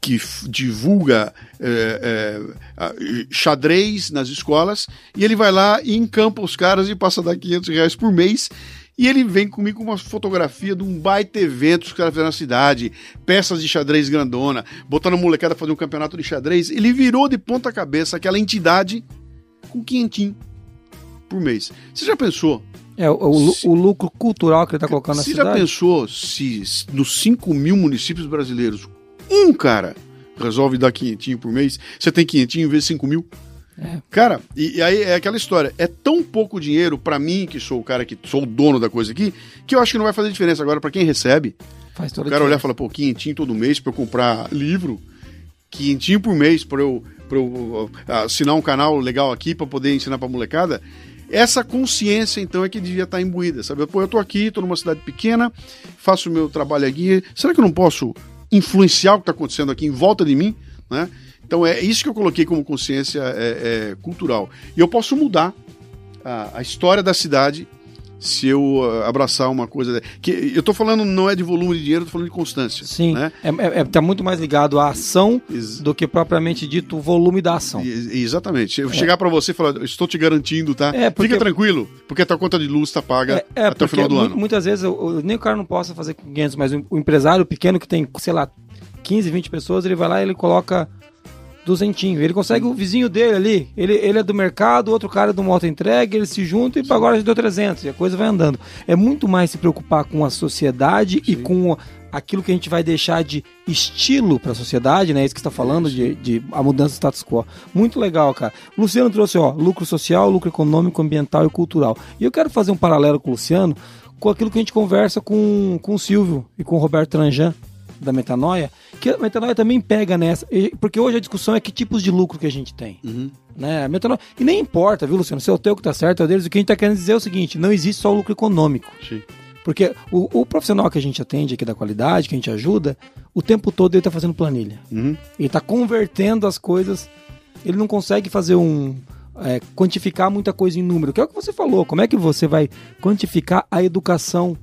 que divulga é, é, xadrez nas escolas e ele vai lá e encampa os caras e passa a dar 500 reais por mês. E ele vem comigo com uma fotografia de um baita evento que os caras fizeram na cidade, peças de xadrez grandona, botando a molecada fazer um campeonato de xadrez. Ele virou de ponta cabeça aquela entidade com quinhentinho por mês. Você já pensou? É, o, se, o lucro cultural que ele está colocando na cidade. Você já pensou se nos 5 mil municípios brasileiros, um cara resolve dar quinhentinho por mês, você tem quinhentinho em vez de 5 mil? É. Cara, e, e, aí é aquela história. É tão pouco dinheiro para mim, que sou o cara que sou o dono da coisa aqui, que eu acho que não vai fazer diferença. Agora, para quem recebe, Faz o cara olhar e falar, pô, quinhentinho todo mês para eu comprar livro, quinhentinho por mês para eu, pra eu uh, assinar um canal legal aqui para poder ensinar pra molecada. Essa consciência, então, é que devia estar imbuída, sabe? Pô, eu tô aqui, tô numa cidade pequena, faço o meu trabalho aqui, será que eu não posso influenciar o que está acontecendo aqui em volta de mim, né? Então é isso que eu coloquei como consciência é, é, cultural. E eu posso mudar a, a história da cidade se eu uh, abraçar uma coisa. Que eu estou falando não é de volume de dinheiro, estou falando de constância. Sim. Né? É, é, é, tá muito mais ligado à ação Ex do que propriamente dito o volume da ação. exatamente. Eu é. chegar para você e falar, estou te garantindo, tá? É porque... Fica tranquilo, porque a tua conta de luz está paga é, até o final do ano. Muitas vezes eu, eu, nem o cara não possa fazer com 500, mas o, o empresário pequeno que tem, sei lá, 15, 20 pessoas, ele vai lá e ele coloca duzentinho. Ele consegue o vizinho dele ali, ele, ele é do mercado, outro cara é do moto entrega, eles se juntam e agora já deu 300 e a coisa vai andando. É muito mais se preocupar com a sociedade Sim. e com aquilo que a gente vai deixar de estilo para a sociedade, né? Isso que está falando de, de a mudança do status quo. Muito legal, cara. O Luciano trouxe, ó, lucro social, lucro econômico, ambiental e cultural. E eu quero fazer um paralelo com o Luciano com aquilo que a gente conversa com, com o Silvio e com o Roberto Tranjan da metanoia, que a metanoia também pega nessa, porque hoje a discussão é que tipos de lucro que a gente tem. Uhum. Né? A metanoia, e nem importa, viu, Luciano? Se é o teu que tá certo, é o deles. O que a gente tá querendo dizer é o seguinte: não existe só o lucro econômico. Sim. Porque o, o, profissional que a gente atende aqui da qualidade, que a gente ajuda, o tempo todo ele está fazendo planilha. Uhum. Ele está convertendo as coisas. Ele não consegue fazer um. É, quantificar muita coisa em número, que é o que você falou. Como é que você vai quantificar a educação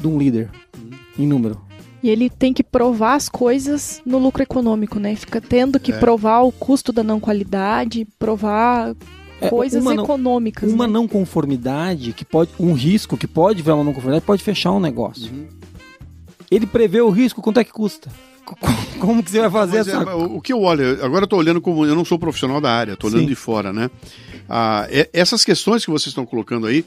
de um líder? Uhum. em número. E ele tem que provar as coisas no lucro econômico, né? Fica tendo que É. provar o custo da não qualidade, provar É, coisas uma não- econômicas. Uma né? não conformidade que pode, um risco que pode virar uma não conformidade pode fechar um negócio. Uhum. Ele prevê o risco, quanto é que custa? <laughs> Co- Como que você vai fazer Mas, essa é, o que eu olho, agora eu tô olhando como eu não sou profissional da área, tô olhando Sim. de fora, né? Ah, é- essas questões que vocês estão colocando aí,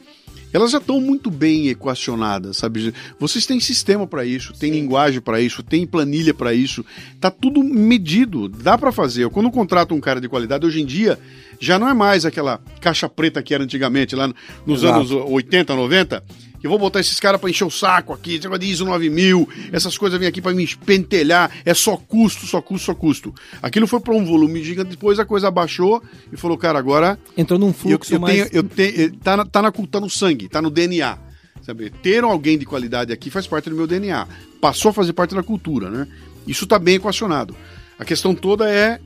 elas já estão muito bem equacionadas, sabe? Vocês têm sistema para isso, tem linguagem para isso, tem planilha para isso, tá tudo medido, dá para fazer. Eu, quando contrato um cara de qualidade, hoje em dia já não é mais aquela caixa preta que era antigamente, lá no- nos Exato. anos 80, 90, que eu vou botar esses caras para encher o saco aqui, esse negócio de ISO 9000, essas coisas vêm aqui para me espentelhar, é só custo, só custo, só custo. Aquilo foi para um volume gigante, depois a coisa baixou e falou, cara, agora entrou num eu, fluxo eu mais tenho, eu tenho, tá, na, tá, na, tá no sangue, tá no DNA. Sabe? Ter alguém de qualidade aqui faz parte do meu DNA. Passou a fazer parte da cultura, né? Isso tá bem equacionado. A questão toda é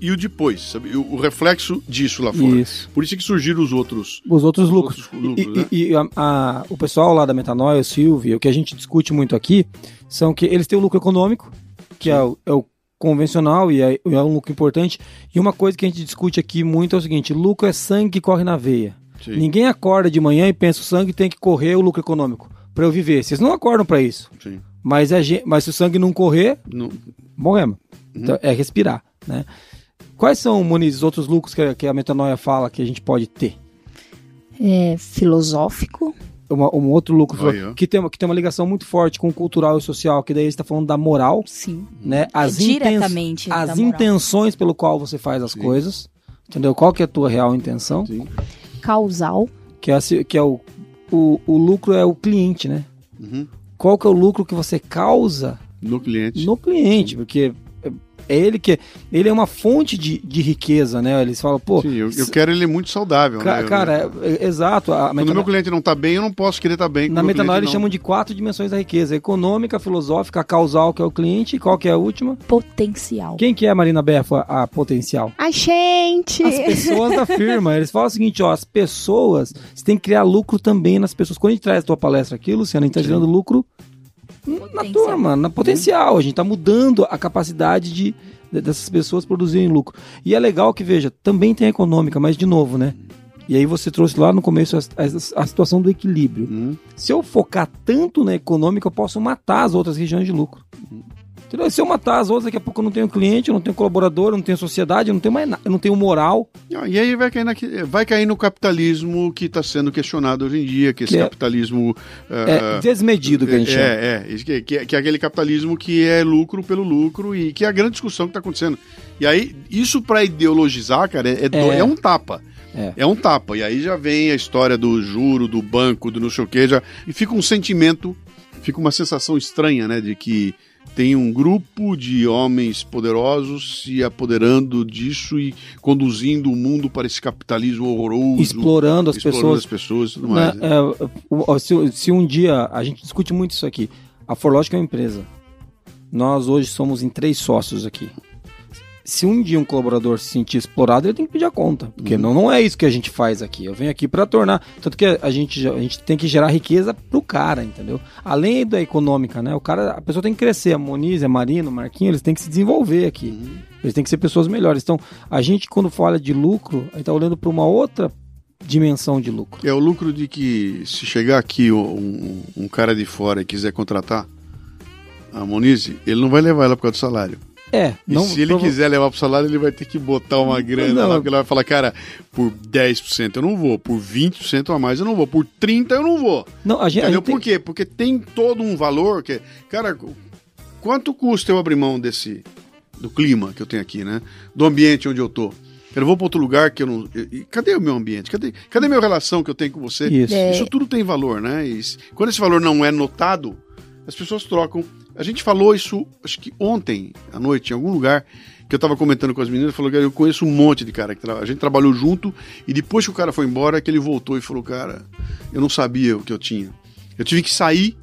e o depois, sabe? O, o reflexo disso lá fora. Isso. Por isso que surgiram os outros. os outros lucros. outros lucros, e né? e- a- a- o pessoal lá da Metanoia, o Silvio, o que a gente discute muito aqui, são que eles têm o lucro econômico, que é o, é o convencional e é, é um lucro importante. E uma coisa que a gente discute aqui muito é o seguinte: lucro é sangue que corre na veia. Sim. Ninguém acorda de manhã e pensa o sangue tem que correr o lucro econômico para eu viver. Vocês não acordam para isso. Sim. Mas, é, gen- mas se o sangue não correr, Não- morremos. Então, é respirar, né? Quais são, Muniz, os outros lucros que, a- que a metanoia fala que a gente pode ter? É filosófico. Uma- um outro lucro Aí, ó. que, tem, uma- que tem uma ligação muito forte com o cultural e o social, que daí você está falando da moral, Sim. né? As, É inten- diretamente da as moral. intenções pelo qual você faz as Sim. coisas, entendeu? Qual que é a tua real intenção? Sim. Causal. Que é, que é o, o, o lucro é o cliente, né? Uhum. Qual que é o lucro que você causa No cliente. no cliente, porque é- é ele que ele é uma fonte de, de riqueza, né? Eles falam, pô, Sim, eu, eu quero ele muito saudável. ca- né? cara, é- é- exato. A Quando meu cliente não tá bem, eu não posso querer estar bem. com na metanoia eles não. chamam de quatro dimensões da riqueza: econômica, filosófica, causal, que é o cliente, e qual que é a última? Potencial. Quem que é, Marina Befo, a, a potencial? A gente! As pessoas da firma. Eles falam o seguinte, ó, as pessoas, você tem que criar lucro também nas pessoas. Quando a gente traz a tua palestra aqui, Luciano, a gente tá gerando lucro na Potencial. turma, na potencial. A gente tá mudando a capacidade de, de- dessas pessoas produzirem lucro. E é legal que, veja, também tem a econômica, mas de novo, né? E aí você trouxe lá no começo a, a- a situação do equilíbrio. Hum, Se eu focar tanto na econômica, eu posso matar as outras regiões de lucro. Entendeu? Se eu matar as outras, daqui a pouco eu não tenho cliente, eu não tenho colaborador, eu não tenho sociedade, eu não tenho mais nada, eu não tenho moral. E aí vai cair, naque- vai cair no capitalismo que está sendo questionado hoje em dia, que esse Que é- capitalismo. É, ah, desmedido que a gente chama. É, é, que, que, que é aquele capitalismo que é lucro pelo lucro e que é a grande discussão que está acontecendo. E aí, isso para ideologizar, cara, é, é É. é um tapa. É. É. um tapa. E aí já vem a história do juro, do banco, do não sei o quê, já, e fica um sentimento, fica uma sensação estranha, né, de que tem um grupo de homens poderosos se apoderando disso e conduzindo o mundo para esse capitalismo horroroso. Explorando as explorando pessoas. as pessoas e tudo Né, mais. né? é, se, se um dia a gente discute muito isso aqui, a Forlogic é uma empresa. Nós hoje somos em três sócios aqui. Se um dia um colaborador se sentir explorado, ele tem que pedir a conta. Porque Uhum. não, não é isso que a gente faz aqui. Eu venho aqui para tornar. Tanto que a gente, a gente tem que gerar riqueza pro cara, entendeu? Além da econômica, né? O cara, a pessoa tem que crescer. A Moniz, a Marina, o Marquinhos, eles têm que se desenvolver aqui. Uhum. Eles têm que ser pessoas melhores. Então, a gente, quando fala de lucro, a gente tá olhando para uma outra dimensão de lucro. É o lucro de que se chegar aqui um, um cara de fora e quiser contratar a Monize, ele não vai levar ela por causa do salário. É, E não. se ele prova- quiser levar pro salário, ele vai ter que botar uma grana Não. lá, porque ele vai falar, cara, por 10% eu não vou, por 20% a mais eu não vou, por 30% eu não vou. Não, a gente, a Entendeu? gente tem- Por quê? Porque tem todo um valor que. Cara, quanto custa eu abrir mão desse. do clima que eu tenho aqui, né? Do ambiente onde eu tô. Eu vou para outro lugar que eu não. cadê o meu ambiente? Cadê, cadê a minha relação que eu tenho com você? Isso. É. Isso tudo tem valor, né? E quando esse valor não é notado, as pessoas trocam. A gente falou isso, acho que ontem à noite, em algum lugar, que eu tava comentando com as meninas, falou que eu conheço um monte de cara que tra- a gente trabalhou junto e depois que o cara foi embora, que ele voltou e falou, cara, eu não sabia o que eu tinha. Eu tive que sair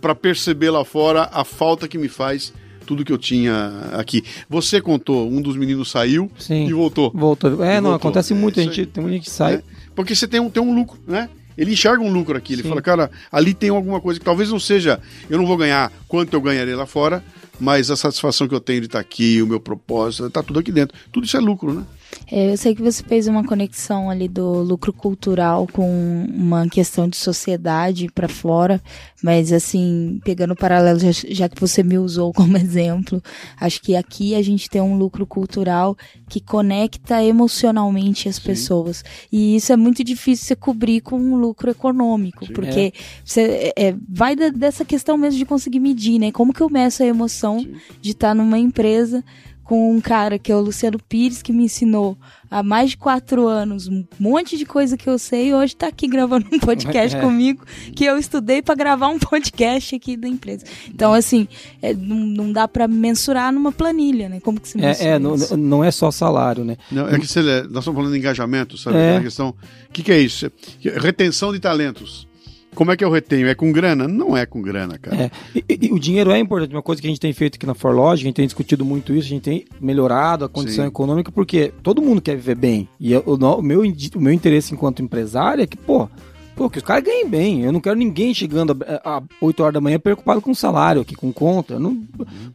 para perceber lá fora a falta que me faz tudo que eu tinha aqui. Você contou, um dos meninos saiu Sim. e voltou. Voltou. É, E não, voltou. acontece É muito. A gente tem gente que sai. É, porque você tem um, tem um lucro, né? Ele enxerga um lucro aqui. Ele Sim. fala, cara, ali tem alguma coisa que talvez não seja. Eu não vou ganhar quanto eu ganharei lá fora, mas a satisfação que eu tenho de estar aqui, o meu propósito, tá tudo aqui dentro. Tudo isso é lucro, né? É, eu sei que você fez uma conexão ali do lucro cultural com uma questão de sociedade para fora, mas assim, pegando o paralelo, já, já que você me usou <laughs> como exemplo, acho que aqui a gente tem um lucro cultural que conecta emocionalmente as Sim. pessoas. E isso é muito difícil você cobrir com um lucro econômico, Sim. porque você, é, é, vai da- dessa questão mesmo de conseguir medir, né? Como que eu meço a emoção Sim. de estar numa empresa com um cara que é o Luciano Pires, que me ensinou há mais de quatro anos um monte de coisa que eu sei e hoje tá aqui gravando um podcast <laughs> É. comigo que eu estudei para gravar um podcast aqui da empresa. Então, assim, é, não, não dá para mensurar numa planilha, né? Como que se mensura É, é, não, isso? não é só salário, né? Não, é que você, nós estamos falando de engajamento, sabe? É. Aquela questão. O que, que é isso? Retenção de talentos. Como é que eu retenho? É com grana? Não é com grana, cara. É. E, e- o dinheiro é importante. Uma coisa que a gente tem feito aqui na Forlogic, a gente tem discutido muito isso, a gente tem melhorado a condição Sim. econômica, porque todo mundo quer viver bem. E eu- o, meu, o meu interesse enquanto empresário é que, pô, pô, que os caras ganhem bem. Eu não quero ninguém chegando a, a 8 horas da manhã preocupado com salário aqui, com conta. Eu Não,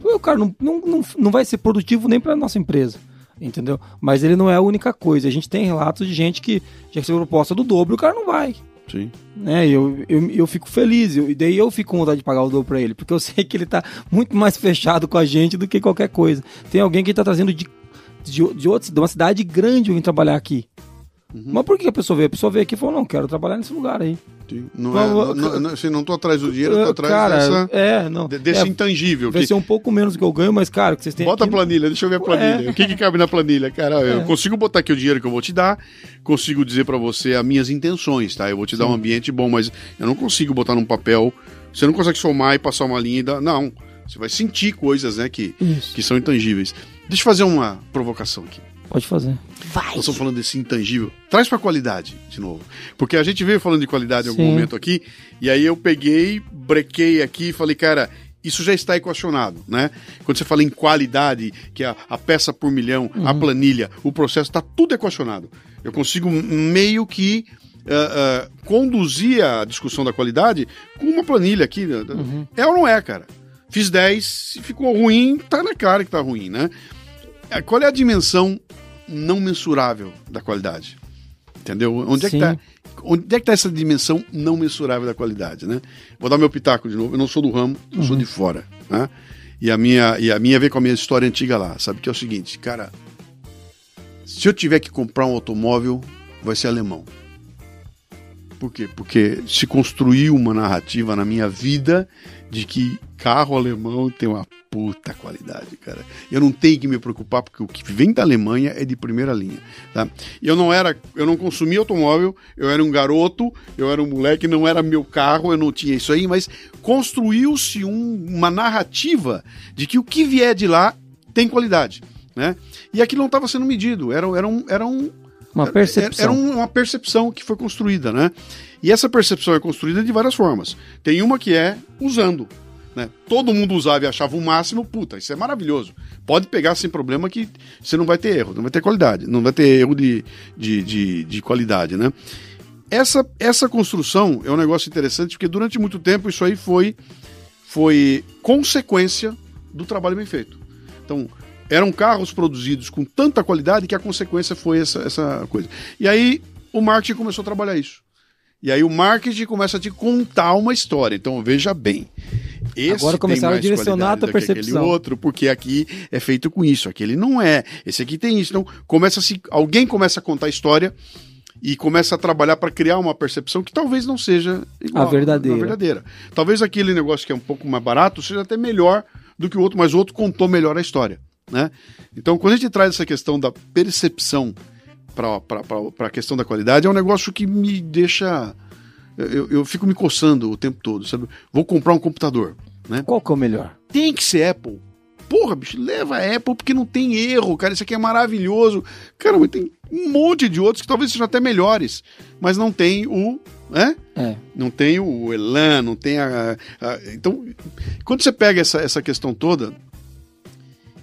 o cara não, não, não, não vai ser produtivo nem para nossa empresa. Entendeu? Mas ele não é a única coisa. A gente tem relatos de gente que já recebeu proposta do dobro e o cara não vai Sim. né? Eu, eu, eu fico feliz, e daí eu fico com vontade de pagar o dobro pra ele, porque eu <laughs> sei que ele tá muito mais fechado com a gente do que qualquer coisa. Tem alguém que tá trazendo de, de, de, outra, de uma cidade grande vir trabalhar aqui. Mas por que a pessoa veio? A pessoa veio aqui e falou: não, quero trabalhar nesse lugar aí. Sim. Não, Vamos- é, não, não, assim, não tô atrás do dinheiro, eu tô atrás cara, dessa, é, não. de- desse é, intangível. vai que- ser um pouco menos do que eu ganho, mas, cara, que vocês têm Bota a aqui... planilha, deixa eu ver a planilha. É. O que, que cabe na planilha? Cara, eu É. consigo botar aqui o dinheiro que eu vou te dar, consigo dizer pra você as minhas intenções, tá? Eu vou te dar um ambiente bom, mas eu não consigo botar num papel. Você não consegue somar e passar uma linha e dar. Não. Você vai sentir coisas, né, que, Isso, que são intangíveis. Deixa eu fazer uma provocação aqui. Pode fazer. Vai! Nós estamos falando desse intangível. Traz pra qualidade, de novo. Porque a gente veio falando de qualidade em algum Sim. momento aqui, e aí eu peguei, brequei aqui e falei, cara, isso já está equacionado, né? Quando você fala em qualidade, que é a, a peça por milhão, a planilha, o processo, está tudo equacionado. Eu consigo meio que ah, ah, conduzir a discussão da qualidade com uma planilha aqui. né? É ou não é, cara? Fiz 10, se ficou ruim, tá na cara que tá ruim, né? É, Qual é a dimensão não mensurável da qualidade? Entendeu? Onde é que Sim. tá? Onde é que tá essa dimensão não mensurável da qualidade, né? Vou dar meu pitaco de novo. Eu não sou do ramo, eu sou de fora, né? E a minha e a minha vem com a minha história antiga lá, sabe que é o seguinte, cara, se eu tiver que comprar um automóvel, vai ser alemão. Por quê? Porque se construiu uma narrativa na minha vida de que carro alemão tem uma puta qualidade, cara. Eu não tenho que me preocupar porque o que vem da Alemanha é de primeira linha, tá? Eu não era, eu não consumia automóvel, eu era um garoto, eu era um moleque, não era meu carro, eu não tinha isso aí, mas construiu-se um- uma narrativa de que o que vier de lá tem qualidade, né? E aquilo não estava sendo medido, era, era um, era um Uma era- percepção. Era um- uma percepção que foi construída, né? E essa percepção é construída de várias formas. Tem uma que é usando. Né? Todo mundo usava e achava o máximo, puta, isso é maravilhoso. Pode pegar sem problema que você não vai ter erro, não vai ter qualidade, não vai ter erro de, de, de, de qualidade, né? Essa, essa construção é um negócio interessante porque durante muito tempo isso aí foi, foi consequência do trabalho bem feito. Então, eram carros produzidos com tanta qualidade que a consequência foi essa, essa coisa. E aí o marketing começou a trabalhar isso. E aí o marketing começa a te contar uma história. Então veja bem. Esse Agora começaram a direcionar a tua percepção. Aquele outro, porque aqui é feito com isso, aquele não é. Esse aqui tem isso. Então começa se, alguém começa a contar a história e começa a trabalhar para criar uma percepção que talvez não seja igual, A verdadeira. a verdadeira. Talvez aquele negócio que é um pouco mais barato seja até melhor do que o outro, mas o outro contou melhor a história. Né? Então, quando a gente traz essa questão da percepção para a questão da qualidade, é um negócio que me deixa. Eu, eu fico me coçando o tempo todo, sabe? Vou comprar um computador. Né? Qual que é o melhor? Tem que ser Apple. Porra, bicho, leva a Apple porque não tem erro, cara. Isso aqui é maravilhoso. Cara, mas tem um monte de outros que talvez sejam até melhores, mas não tem o. Né? É. Não tem o Elan, não tem a. a- então, quando você pega essa, essa questão toda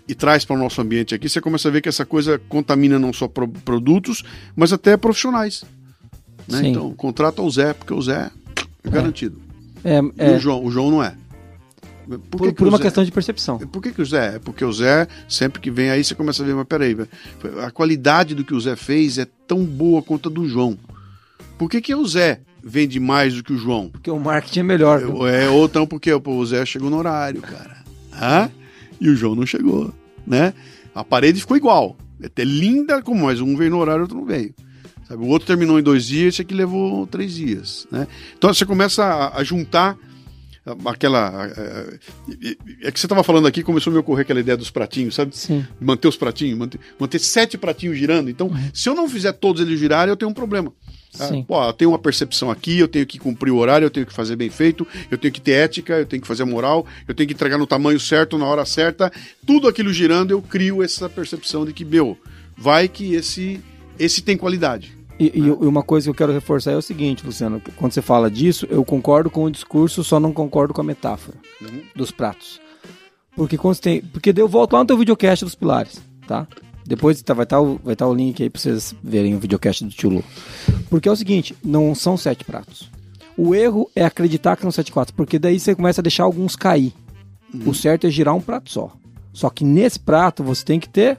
e traz para o nosso ambiente aqui, você começa a ver que essa coisa contamina não só pro- produtos, mas até profissionais. Né? Então, contrata o Zé, porque o Zé é garantido. É, E é, o João, o João não é. Por, por, que por uma Zé- questão de percepção. Por que, que o Zé? É porque o Zé, sempre que vem aí, você começa a ver, mas peraí, a qualidade do que o Zé fez é tão boa quanto a do João. Por que, que o Zé vende mais do que o João? Porque o marketing é melhor. É, ou então porque o Zé chegou no horário, cara. Hã? E o João não chegou, né? A parede ficou igual. É até linda, como mais um veio no horário, outro não veio. Sabe? O outro terminou em dois dias, esse aqui levou três dias, né? Então você começa a, a juntar aquela... É, é que você estava falando aqui, começou a me ocorrer aquela ideia dos pratinhos, sabe? Sim. manter os pratinhos, manter, manter sete pratinhos girando. Então, se eu não fizer todos eles girarem, eu tenho um problema. Ah, Sim. pô, eu tenho uma percepção aqui, eu tenho que cumprir o horário, eu tenho que fazer bem feito, eu tenho que ter ética, eu tenho que fazer moral, eu tenho que entregar no tamanho certo, na hora certa. Tudo aquilo girando, eu crio essa percepção de que, meu, vai que esse, esse tem qualidade. E, e uma coisa que eu quero reforçar é o seguinte, Luciano, quando você fala disso, eu concordo com o discurso, só não concordo com a metáfora Uhum. dos pratos. Porque quando você tem, porque deu volta lá no teu videocast dos pilares, tá? Depois tá, vai estar o, vai tá o link aí pra vocês verem o videocast do Tio Lu. Porque é o seguinte, não são sete pratos. O erro é acreditar que são sete pratos, porque daí você começa a deixar alguns cair. O certo é girar um prato só. Só que nesse prato você tem que ter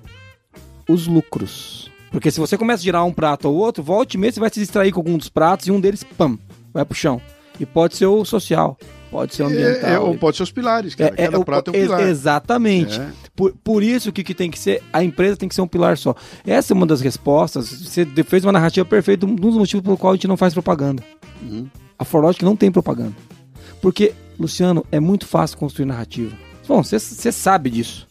os lucros. Porque se você começa a girar um prato ou outro, volte e meia você vai se distrair com algum dos pratos e um deles, pam, vai pro chão. E pode ser o social, pode ser o ambiental. É, é, ou pode ser os pilares, cara. É, é, Cada o- prato é um ex- pilar. Exatamente. É. Por, por isso que, que tem que ser, a empresa tem que ser um pilar só. Essa é uma das respostas. Você fez uma narrativa perfeita, um dos motivos pelo qual a gente não faz propaganda. Uhum. A Forlogic não tem propaganda. Porque, Luciano, é muito fácil construir narrativa. Bom, você sabe disso.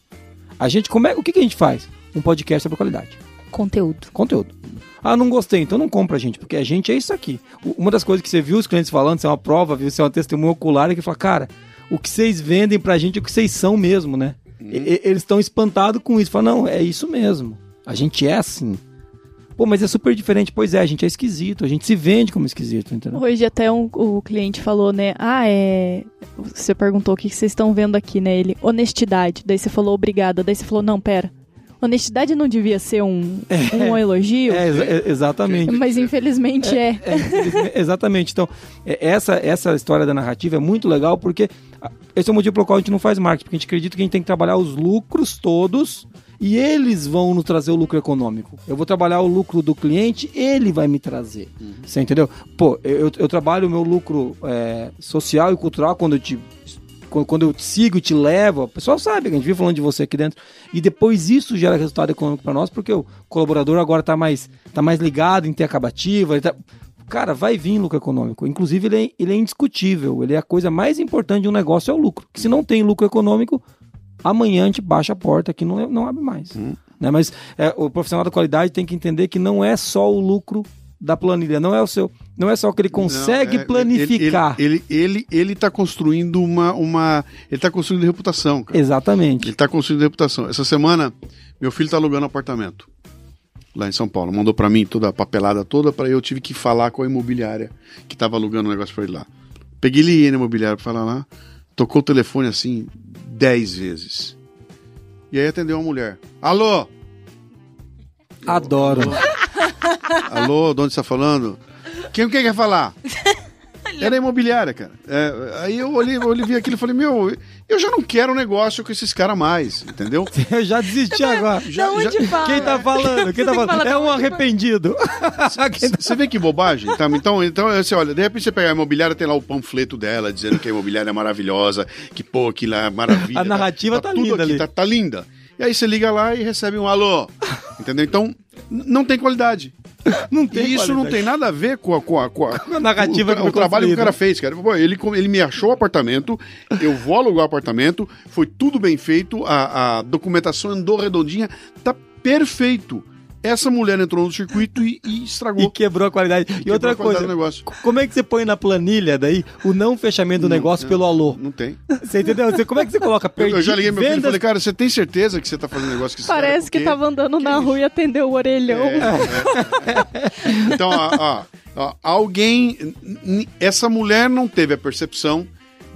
A gente, como é, o que, que a gente faz? Um podcast sobre qualidade. Conteúdo. Conteúdo. Ah, não gostei, então não compra a gente, porque a gente é isso aqui. Uma das coisas que você viu os clientes falando, isso é uma prova, viu, isso é uma testemunha ocular, é que fala, cara, o que vocês vendem pra gente é o que vocês são mesmo, né? E- e- eles estão espantados com isso. Fala, não, é isso mesmo. A gente é assim. Pô, mas é super diferente. Pois é, a gente é esquisito, a gente se vende como esquisito, entendeu? Hoje até um- o cliente falou, né? Ah, é. Você perguntou o que que vocês estão vendo aqui, né? Ele, honestidade. Daí você falou obrigada. Daí você falou, não, pera. Honestidade não devia ser um, um elogio? É, exa- é, exatamente. Mas infelizmente é. É, infelizmente- exatamente. Então, é, essa, essa história da narrativa é muito legal porque ah, esse é o motivo pelo qual a gente não faz marketing, porque a gente acredita que a gente tem que trabalhar os lucros todos e eles vão nos trazer o lucro econômico. Eu vou trabalhar o lucro do cliente, ele vai me trazer. Você entendeu? Pô, eu, eu trabalho o meu lucro é, social e cultural quando eu te. Quando eu te sigo e te levo, o pessoal sabe que a gente vive falando de você aqui dentro. E depois isso gera resultado econômico para nós, porque o colaborador agora tá mais, tá mais ligado em ter acabativa. Tá... Cara, vai vir lucro econômico. Inclusive, ele é, ele é indiscutível. Ele é a coisa mais importante de um negócio, é o lucro. Que se não tem lucro econômico, amanhã a gente baixa a porta aqui não, não abre mais. Né? Mas é, o profissional da qualidade tem que entender que não é só o lucro da planilha, não é o seu, não é só o que ele consegue Não, é, planificar. Ele, ele, ele, ele tá construindo uma, uma. Ele tá construindo reputação, cara. Exatamente. Ele tá construindo reputação. Essa semana, meu filho tá alugando apartamento. Lá em São Paulo. Mandou pra mim toda a papelada toda, para eu tive que falar com a imobiliária que tava alugando o negócio pra ele lá. Peguei ele na imobiliária pra falar lá. Tocou o telefone assim, dez vezes. E aí atendeu uma mulher. Alô? Adoro. Alô, de onde você tá falando? Quem, quem quer falar? Era a imobiliária, cara. É, aí eu olhei, eu olhei vi aquilo e falei, meu, eu já não quero negócio com esses caras mais, entendeu? <laughs> Eu já desisti agora. Já- da onde já- fala? Quem tá falando? Quem tá Você falando? É um arrependido. <laughs> Quem tá- Você vê que bobagem? Tá? Então, então você olha, de repente você pega a imobiliária, tem lá o panfleto dela, dizendo que a imobiliária é maravilhosa, que pô, que lá é maravilha. A narrativa tá linda ali. Tá, tá linda. E aí você liga lá e recebe um alô. Entendeu? Então, não tem qualidade. Não E tem isso não tem nada a ver com a, com a, com a, a narrativa o, que o trabalho que o cara fez, cara. Ele, com- ele me achou o apartamento, eu vou alugar o apartamento, foi tudo bem feito, a, a documentação andou redondinha, tá perfeito. Essa mulher entrou no circuito e, e estragou. E quebrou a qualidade. E, quebrou outra a qualidade coisa, do negócio. como é que você põe na planilha daí o não fechamento do negócio pelo alô? Não tem. <laughs> Você entendeu? Você, como é que você coloca? Eu, Perdi, eu já liguei meu filho e vendas- falei, cara, você tem certeza que você tá fazendo negócio que cara? Parece que tava andando na rua e atendeu o orelhão. É. <laughs> Então, ó, ó, ó, alguém. Essa mulher não teve a percepção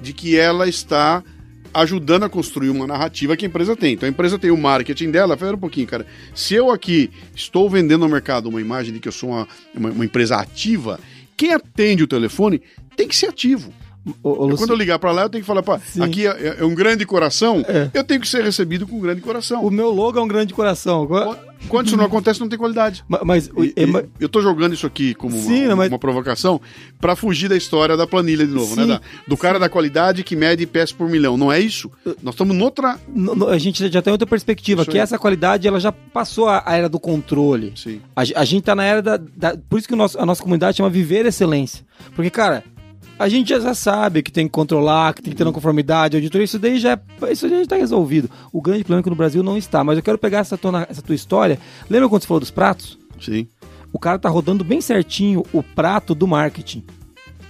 de que ela está ajudando a construir uma narrativa que a empresa tem. Então a empresa tem o marketing dela. Espera um pouquinho, cara. Se eu aqui estou vendendo no mercado uma imagem de que eu sou uma, uma, uma empresa ativa, quem atende o telefone tem que ser ativo. O, o Quando eu ligar para lá, eu tenho que falar, pá, aqui é, é, um grande coração, é. eu tenho que ser recebido com um grande coração. O meu logo é um grande coração. Quando isso não acontece, não tem qualidade. <laughs> Mas, mas e, e, eu tô jogando isso aqui como Sim, uma, mas... uma provocação para fugir da história da planilha de novo, né? Sim. né? Da, do cara da qualidade que mede peças por milhão. Não é isso? Nós estamos noutra. No, a gente já tem outra perspectiva, isso que essa qualidade ela já passou a, a era do controle. Sim. A, a gente tá na era da, da. Por isso que nosso, a nossa comunidade chama Viver Excelência. Porque, cara, a gente já sabe que tem que controlar, que tem que ter uma conformidade, auditoria, isso daí já, é, isso já está resolvido. O grande problema é que no Brasil não está. Mas eu quero pegar essa tua, essa tua história. Lembra quando você falou dos pratos? Sim. O cara tá rodando bem certinho o prato do marketing.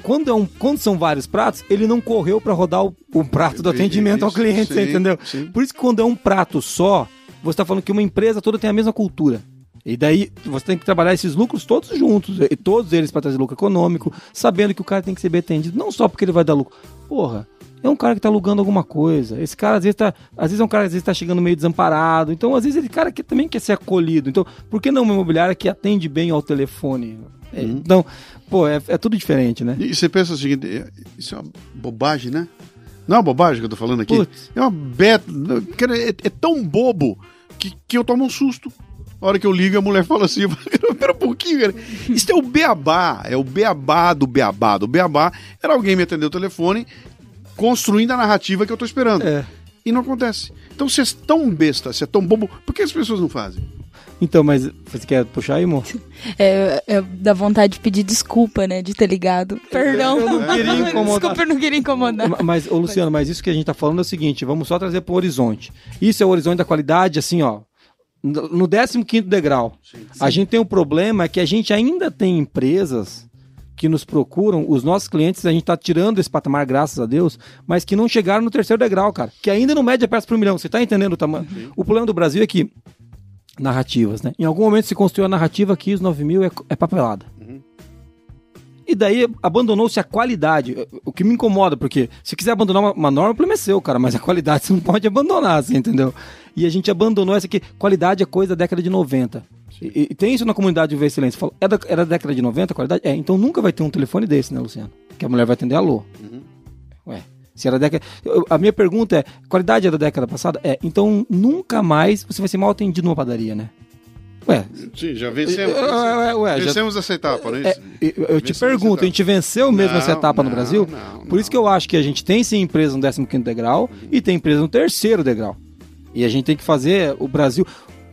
Quando, é um, quando são vários pratos, ele não correu para rodar o, o prato do atendimento ao cliente, sim, entendeu? Sim. Por isso que quando é um prato só, você está falando que uma empresa toda tem a mesma cultura. E daí você tem que trabalhar esses lucros todos juntos, e todos eles para trazer lucro econômico, sabendo que o cara tem que ser bem atendido, não só porque ele vai dar lucro. Porra, é um cara que tá alugando alguma coisa. Esse cara às vezes tá, às vezes é um cara que às vezes tá chegando meio desamparado. Então, às vezes ele cara que também quer ser acolhido. Então, por que não uma imobiliária que atende bem ao telefone? É, uhum. Então, pô, é, é, tudo diferente, né? E você pensa o seguinte, é, isso é uma bobagem, né? Não é uma bobagem que eu tô falando aqui? Putz. É uma beta, é, é tão bobo que, que eu tomo um susto. A hora que eu ligo, a mulher fala assim: <laughs> Pera um pouquinho, cara. Isso é o beabá. É o beabá do beabá. Do beabá era alguém me atender o telefone construindo a narrativa que eu tô esperando. É. E não acontece. Então, se é tão besta, se é tão bobo, por que as pessoas não fazem? Então, mas você quer puxar aí, amor? <laughs> É, é, dá vontade de pedir desculpa, né? De ter ligado. Perdão. <laughs> Eu não queria incomodar. Desculpa, eu não queria incomodar. Mas, ô Luciano, mas isso que a gente tá falando é o seguinte: vamos só trazer pro horizonte. Isso é o horizonte da qualidade, assim, ó no 15 degrau. Sim, sim. A gente tem um problema que a gente ainda tem empresas que nos procuram, os nossos clientes, a gente está tirando esse patamar, graças a Deus, mas que não chegaram no terceiro degrau, cara. Que ainda não mede a peça por milhão. Você está entendendo o tamanho? Uhum. O problema do Brasil é que. Narrativas, né? Em algum momento se construiu a narrativa que os 9 mil é, é papelada. E daí abandonou-se a qualidade. O que me incomoda, porque se quiser abandonar uma, uma norma, o problema é seu, cara, mas a qualidade <laughs> você não pode abandonar, assim, entendeu? E a gente abandonou essa aqui. Qualidade é coisa da década de 90. E, e, tem isso na comunidade de Ver Silêncio. Falo, é da, é da década de 90 a qualidade? É, então nunca vai ter um telefone desse, né, Luciano? Que a mulher vai atender alô. Uhum. Ué. Se era década. A minha pergunta é: qualidade é da década passada? É. Então nunca mais você vai ser mal atendido numa padaria, né? Ué. Sim, já vencemos. Ué, ué, vencemos já... essa etapa, não é isso? É, eu, eu te pergunto, a gente venceu mesmo não, essa etapa não, no Brasil? Não, Por isso que eu acho que a gente tem sim empresa no 15 degrau uhum. e tem empresa no terceiro degrau. E a gente tem que fazer o Brasil.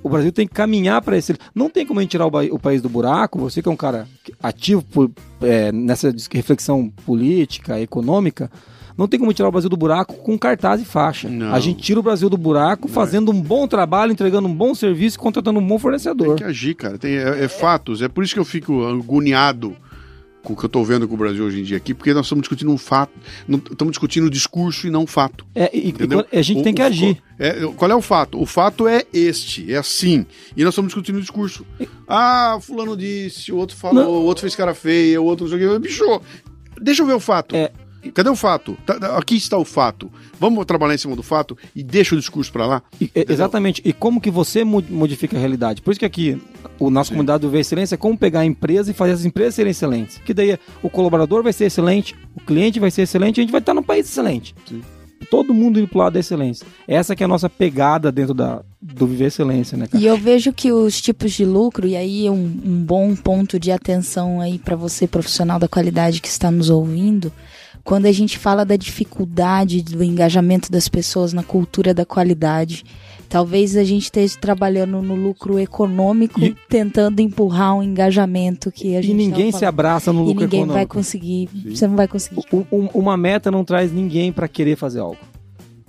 O Brasil tem que caminhar para esse. Não tem como a gente tirar o, o, país do buraco. Você que é um cara ativo por, é, nessa reflexão política, econômica, não tem como tirar o Brasil do buraco com cartaz e faixa. Não. A gente tira o Brasil do buraco não fazendo é. um bom trabalho, entregando um bom serviço e contratando um bom fornecedor. Tem que agir, cara. Tem, é, é fatos. É por isso que eu fico agoniado com o que eu estou vendo com o Brasil hoje em dia aqui, porque nós estamos discutindo um fato, estamos discutindo discurso e não fato. É, e, e a gente o, tem que o, agir. É, qual é o fato? O fato é este, é assim. E nós estamos discutindo o discurso. Ah, fulano disse, o outro falou, não. o outro fez cara feia, o outro não sei o que. Bicho, deixa eu ver o fato. É, Cadê o fato? Tá, tá, aqui está o fato. Vamos trabalhar em cima do fato e deixa o discurso para lá? E, exatamente. E como que você modifica a realidade? Por isso que aqui, o nosso comunidade do Ver Excelência é como pegar a empresa e fazer as empresas serem excelentes. Que daí o colaborador vai ser excelente, o cliente vai ser excelente e a gente vai estar num país excelente. Sim. Todo mundo indo pro lado da excelência. Essa que é a nossa pegada dentro da, do Viver Excelência, né, cara? E eu vejo que os tipos de lucro, e aí um, um bom ponto de atenção aí para você, profissional da qualidade que está nos ouvindo, quando a gente fala da dificuldade do engajamento das pessoas na cultura da qualidade. Talvez a gente esteja trabalhando no lucro econômico, e, tentando empurrar um engajamento que a gente. E ninguém se abraça no lucro econômico. E ninguém vai conseguir. Sim. Você não vai conseguir. O, um, uma meta não traz ninguém para querer fazer algo.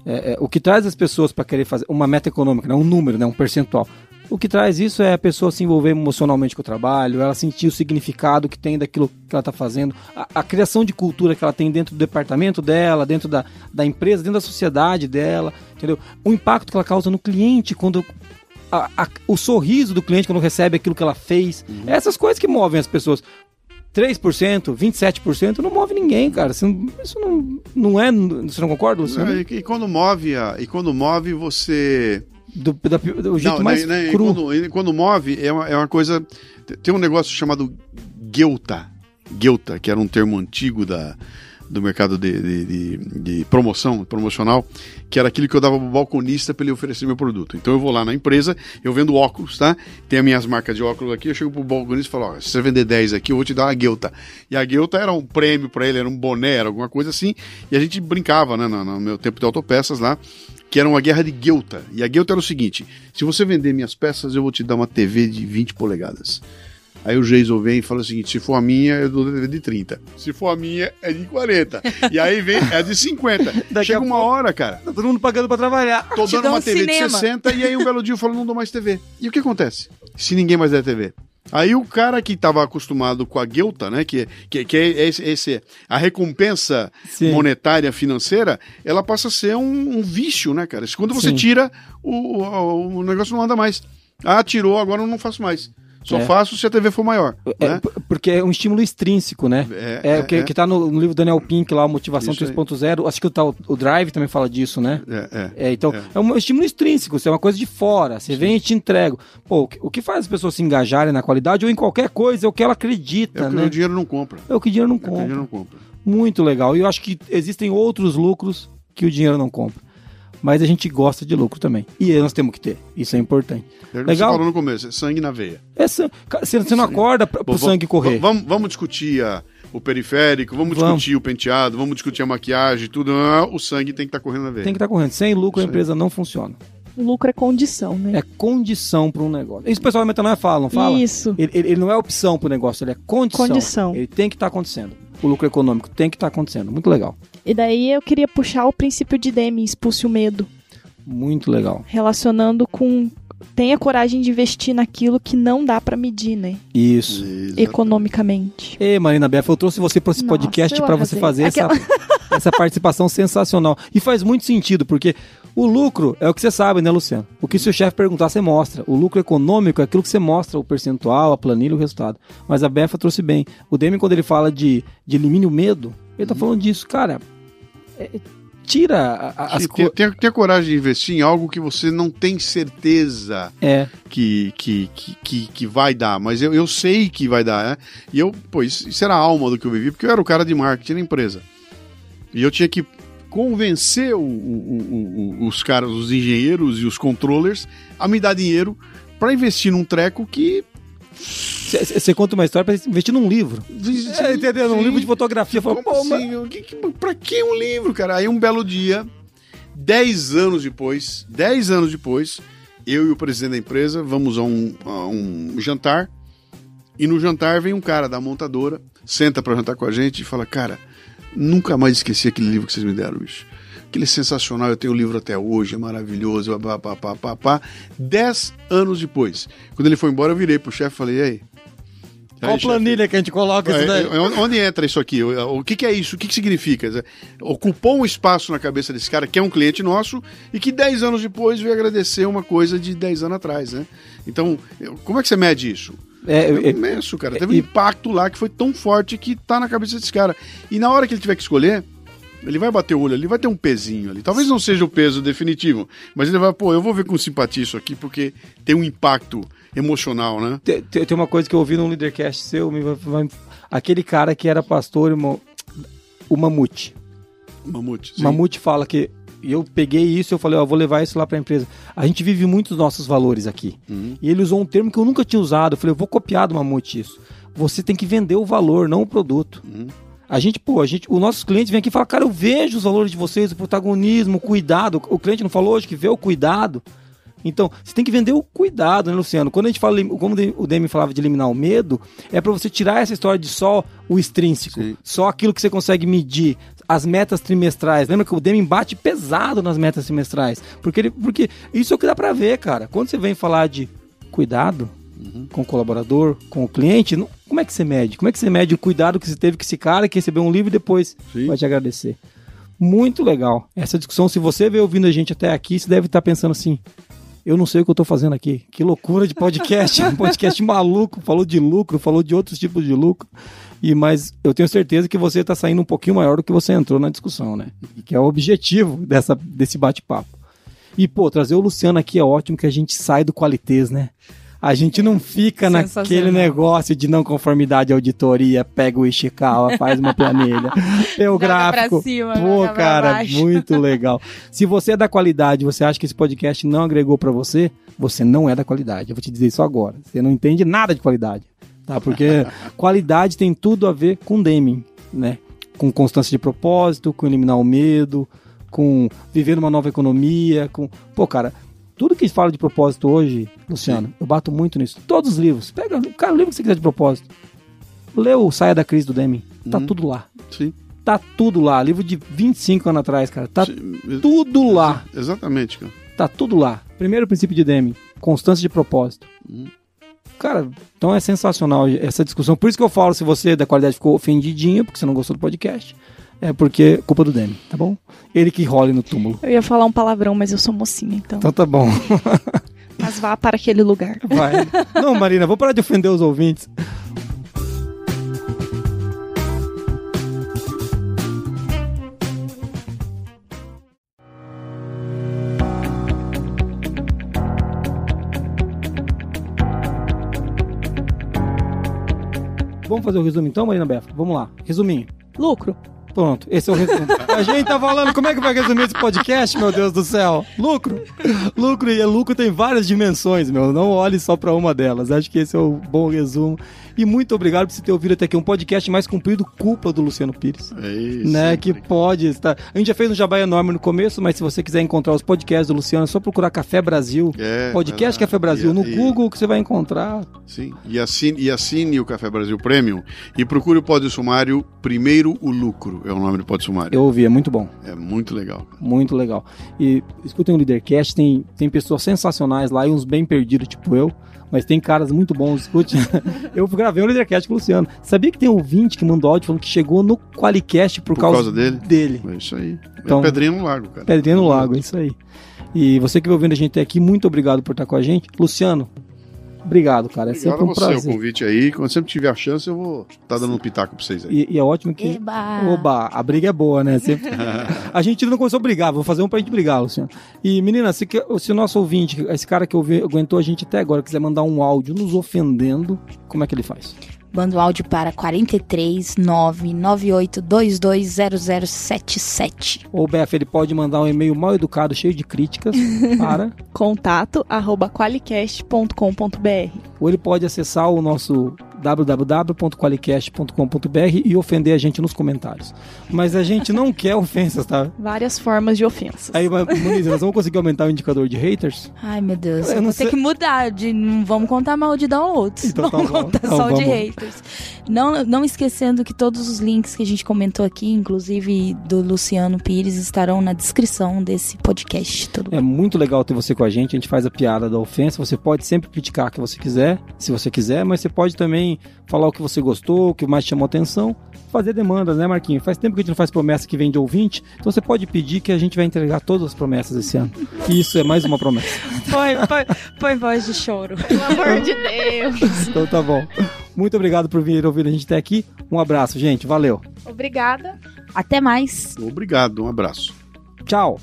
É, é, o que traz as pessoas para querer fazer uma meta econômica, né, um número, né, um percentual. O que traz isso é a pessoa se envolver emocionalmente com o trabalho, ela sentir o significado que tem daquilo que ela está fazendo, a, a, criação de cultura que ela tem dentro do departamento dela, dentro da, da empresa, dentro da sociedade dela, entendeu? O impacto que ela causa no cliente quando a, a, o sorriso do cliente quando recebe aquilo que ela fez. Uhum. Essas coisas que movem as pessoas. 3%, 27%, não move ninguém, cara. Isso não, isso não, não é. Você não concorda, Luciano? Não, e, e quando move, a, e quando move, você. Do, da- do jeito Não, mais né, né, cru. Quando, quando move, é uma, é uma coisa. Tem um negócio chamado Guelta. Guelta, que era um termo antigo da, do mercado de, de, de- de promoção, promocional, que era aquilo que eu dava pro balconista para ele oferecer meu produto. Então eu vou lá na empresa, eu vendo óculos, tá? Tem as minhas marcas de óculos aqui, eu chego pro balconista e falo, ó, se você vender 10 aqui, eu vou te dar uma Guelta. E a Guelta era um prêmio para ele, era um boné, era alguma coisa assim, e a gente brincava, né, no, no meu tempo de autopeças lá, que era uma guerra de Guelta. E a Guelta era o seguinte: se você vender minhas peças, eu vou te dar uma TV de 20 polegadas. Aí o Jason vem e fala o seguinte: se for a minha, eu dou a TV de 30. Se for a minha, é de 40. E aí vem, é de 50. <laughs> Daqui Chega uma hora, cara. Tá todo mundo pagando pra trabalhar. Tô Te dando uma um TV de cinema. 60 e aí um belo dia eu falo, não dou mais TV. E o que acontece? Se ninguém mais der TV? Aí o cara que estava acostumado com a guelta, né, que, que, que é esse, esse- a recompensa Sim. monetária financeira, ela passa a ser um, um vício, né, cara? Quando você Sim. tira, o, o, o negócio não anda mais. Ah, tirou, agora eu não faço mais. Só É. faço se a TV for maior. É, né? porque é um estímulo extrínseco, né? É, É, é, o que, é. que tá no, no livro do Daniel Pink lá, Motivação Isso aí. 3.0. Acho que o, tal- o Drive também fala disso, né? É, então, É. um estímulo extrínseco, isso é uma coisa de fora. Você vem e te entrega. Pô, o que, o que faz as pessoas se engajarem na qualidade ou em qualquer coisa é o que ela acredita, É o que né? o dinheiro não compra. É o que o dinheiro não É o que o compra. dinheiro não compra. Muito legal. E eu acho que existem outros lucros que o dinheiro não compra. Mas a gente gosta de lucro também. E nós temos que ter. Isso é importante. É o Legal. Você falou no começo, é sangue na veia. Essa, ca- você, você não acorda pro Bom, sangue correr. Vamos, vamos discutir a- o periférico, vamos, Vamos. discutir o penteado, vamos discutir a maquiagem, tudo. Ah, O sangue tem que estar correndo na veia. Tem que estar correndo. Sem lucro, a Isso aí. empresa não funciona. O lucro é condição, né? É condição para um negócio. Isso o pessoal da Metanoia fala, não fala? Isso. Ele, ele- ele não é opção para o negócio, ele é condição. Condição. Ele tem que estar acontecendo. O lucro econômico tem que estar acontecendo. Muito legal. E daí eu queria puxar o princípio de Demi, expulse o medo, Muito legal. relacionando com tenha coragem de investir naquilo que não dá pra medir, né? Isso. Exato. Economicamente. Ei, Marina Beff, eu trouxe você para esse Nossa, podcast para você fazer essa, <laughs> essa participação sensacional. E faz muito sentido, porque o lucro é o que você sabe, né, Luciano? O que se o chefe perguntar, você mostra. O lucro econômico é aquilo que você mostra, o percentual, a planilha, o resultado. Mas a Befa trouxe bem. O Demi, quando ele fala de, de elimine o medo, ele tá falando disso. Cara, é- tira a- a- as Sim, coisas. tem, tem a coragem de investir em algo que você não tem certeza É, que, que, que, que, vai dar, mas eu, eu sei que vai dar. né? E eu, pô, isso, isso era a alma do que eu vivi, porque eu era o cara de marketing da empresa. E eu tinha que convencer o- o- o- os caras, os engenheiros e os controllers a me dar dinheiro para investir num treco que. Você conta uma história para investir num livro. É, entendeu? Sim. livro de fotografia. Fala, Como pô, assim? Que, que, pra que um livro, cara? Aí um belo dia, 10 anos depois, 10 anos depois, eu e o presidente da empresa vamos a um, a um jantar. E no jantar vem um cara da montadora, senta pra jantar com a gente e fala: Cara, nunca mais esqueci aquele livro que vocês me deram, bicho. Aquele sensacional, eu tenho o livro até hoje, é maravilhoso, pá, pá, pá, pá, pá. Dez anos depois. Quando ele foi embora, eu virei pro chefe e falei: E aí? Qual Aí, chefe, planilha que a gente coloca isso daí? é, é, onde entra isso aqui? O, que, que é isso? O que, que significa? Ocupou um espaço na cabeça desse cara, que é um cliente nosso, e que 10 anos depois veio agradecer uma coisa de 10 anos atrás, né? Então, como é que você mede isso? É, É é, imenso, cara. Teve um impacto lá que foi tão forte que tá na cabeça desse cara. E na hora que ele tiver que escolher, ele vai bater o olho ali, vai ter um pezinho ali. Talvez não seja o peso definitivo, mas ele vai, pô, eu vou ver com simpatia isso aqui, porque tem um impacto emocional, né? Tem, tem- tem uma coisa que eu ouvi num Leadercast seu, me vai- aquele cara que era pastor, irmão, o Mamute. Mamute. O Mamute fala que e eu peguei isso eu falei, ó, vou levar isso lá pra empresa. A gente vive muito os nossos valores aqui. Uhum. E ele usou um termo que eu nunca tinha usado. Eu falei, eu vou copiar do Mamute isso. Você tem que vender o valor, não o produto. Uhum. A gente, pô, a gente, os nossos clientes vêm aqui e falam, cara, eu vejo os valores de vocês, o protagonismo, o cuidado. O cliente não falou hoje que vê o cuidado. Então, você tem que vender o cuidado, né, Luciano? Quando a gente fala, como o Demi falava de eliminar o medo, é para você tirar essa história de só o extrínseco, Sim. só aquilo que você consegue medir, as metas trimestrais. Lembra que o Demi bate pesado nas metas trimestrais? Porque, ele, porque isso é o que dá para ver, cara. Quando você vem falar de cuidado com o colaborador, com o cliente, não- como é que você mede? Como é que você mede o cuidado que você teve com esse cara que recebeu um livro e depois Sim. vai te agradecer? Muito legal. Essa discussão, se você veio ouvindo a gente até aqui, você deve estar pensando assim: eu não sei o que eu tô fazendo aqui. Que loucura de podcast. <laughs> um podcast maluco. Falou de lucro, falou de outros tipos de lucro. E, mas eu tenho certeza que você está saindo um pouquinho maior do que você entrou na discussão, né? E que é o objetivo dessa, desse bate-papo. E, pô, trazer o Luciano aqui é ótimo que a gente sai do qualitês, né? A gente não fica naquele negócio de não conformidade auditoria, pega o Ishikawa, faz uma planilha, <laughs> tem o gráfico. Cima, Pô, cara, muito legal. Se você é da qualidade, você acha que esse podcast não agregou para você, você não é da qualidade. Eu vou te dizer isso agora. Você não entende nada de qualidade, tá? Porque <laughs> qualidade tem tudo a ver com Deming, né? Com constância de propósito, com eliminar o medo, com viver numa nova economia, com... Pô, cara, tudo que fala de propósito hoje, Luciano, Sim. eu bato muito nisso. Todos os livros. Pega, cara, o livro que você quiser de propósito. Lê o Saia da Crise do Deming. Tá hum. tudo lá. Sim. Tá tudo lá. Livro de 25 anos atrás, cara. Tá Sim. tudo lá. Exatamente, cara. Tá tudo lá. Primeiro princípio de Deming. Constância de propósito. Hum. Cara, então é sensacional essa discussão. Por isso que eu falo, se você da qualidade ficou ofendidinho, porque você não gostou do podcast, é porque é culpa do Demi, tá bom? Ele que role no túmulo. Eu ia falar um palavrão, mas eu sou mocinha, então. Então tá bom. <laughs> mas vá para aquele lugar. Vai. Não, Marina, vou parar de ofender os ouvintes. Vamos fazer o resumo então, Marina Befa? Vamos lá. Resuminho. Lucro. Pronto, esse é o resumo. A gente tá falando, como é que vai resumir esse podcast, meu Deus do céu? Lucro. Lucro, e lucro tem várias dimensões, meu. Não olhe só para uma delas. Acho que esse é o bom resumo. E muito obrigado por você ter ouvido até aqui um podcast mais comprido, culpa do Luciano Pires. É isso. Né, que pode estar. A gente já fez um jabá enorme no começo, mas se você quiser encontrar os podcasts do Luciano, é só procurar Café Brasil. É, podcast Café Brasil. E, no e, Google que você vai encontrar. Sim. E assine, e assine o Café Brasil Premium e procure o Pódio Sumário Primeiro o Lucro. É o nome do Pódio Sumário. Eu ouvi, é muito bom. É muito legal. Muito legal. E escutem o Leadercast, tem, tem pessoas sensacionais lá e uns bem perdidos, tipo eu mas tem caras muito bons, escute. <laughs> eu gravei um Leadercast com o Luciano. Sabia que tem um ouvinte que mandou áudio falando que chegou no Qualicast por, por causa, causa, dele? dele. É isso aí. Então, é pedrinha no lago, cara. Pedrinha no lago, é isso aí. E você que veio ouvindo a gente até aqui, muito obrigado por estar com a gente. Luciano, Obrigado, cara. É Obrigado sempre um você, prazer. o convite aí. Quando sempre tiver a chance, eu vou estar tá dando um pitaco pra vocês aí. E, e é ótimo que. Eba. Oba, a briga é boa, né? Sempre... <laughs> a gente não começou a brigar, vou fazer um pra gente brigar, Luciano. E, menina, se, se o nosso ouvinte, esse cara que ouvi, aguentou a gente até agora, quiser mandar um áudio nos ofendendo, como é que ele faz? Manda o um áudio para 43 998220077. Ou BF, ele pode mandar um e-mail mal educado, cheio de críticas <laughs> para contato arroba qualicast.com.br. Ou ele pode acessar o nosso www.qualicast.com.br e ofender a gente nos comentários. Mas a gente não quer ofensas, tá? Várias formas de ofensas. Aí, Muniz, nós vamos conseguir aumentar o indicador de haters? Ai, meu Deus. Eu, eu vou sei... ter que mudar. De, não vamos contar mal de downloads. Então, vamos tá contar então, só vamos. de haters. Não, não esquecendo que todos os links que a gente comentou aqui, inclusive do Luciano Pires, estarão na descrição desse podcast. Tudo é muito legal ter você com a gente. A gente faz a piada da ofensa. Você pode sempre criticar o que você quiser, se você quiser, mas você pode também falar o que você gostou, o que mais chamou atenção, fazer demandas, né, Marquinhos? Faz tempo que a gente não faz promessa que vem de ouvinte, então você pode pedir que a gente vai entregar todas as promessas esse ano. E isso é mais uma promessa. <laughs> Põe, põe, põe voz de choro. Pelo amor de Deus. Então tá bom. Muito obrigado por vir ouvir a gente até aqui. Um abraço, gente. Valeu. Obrigada. Até mais. Obrigado. Um abraço. Tchau.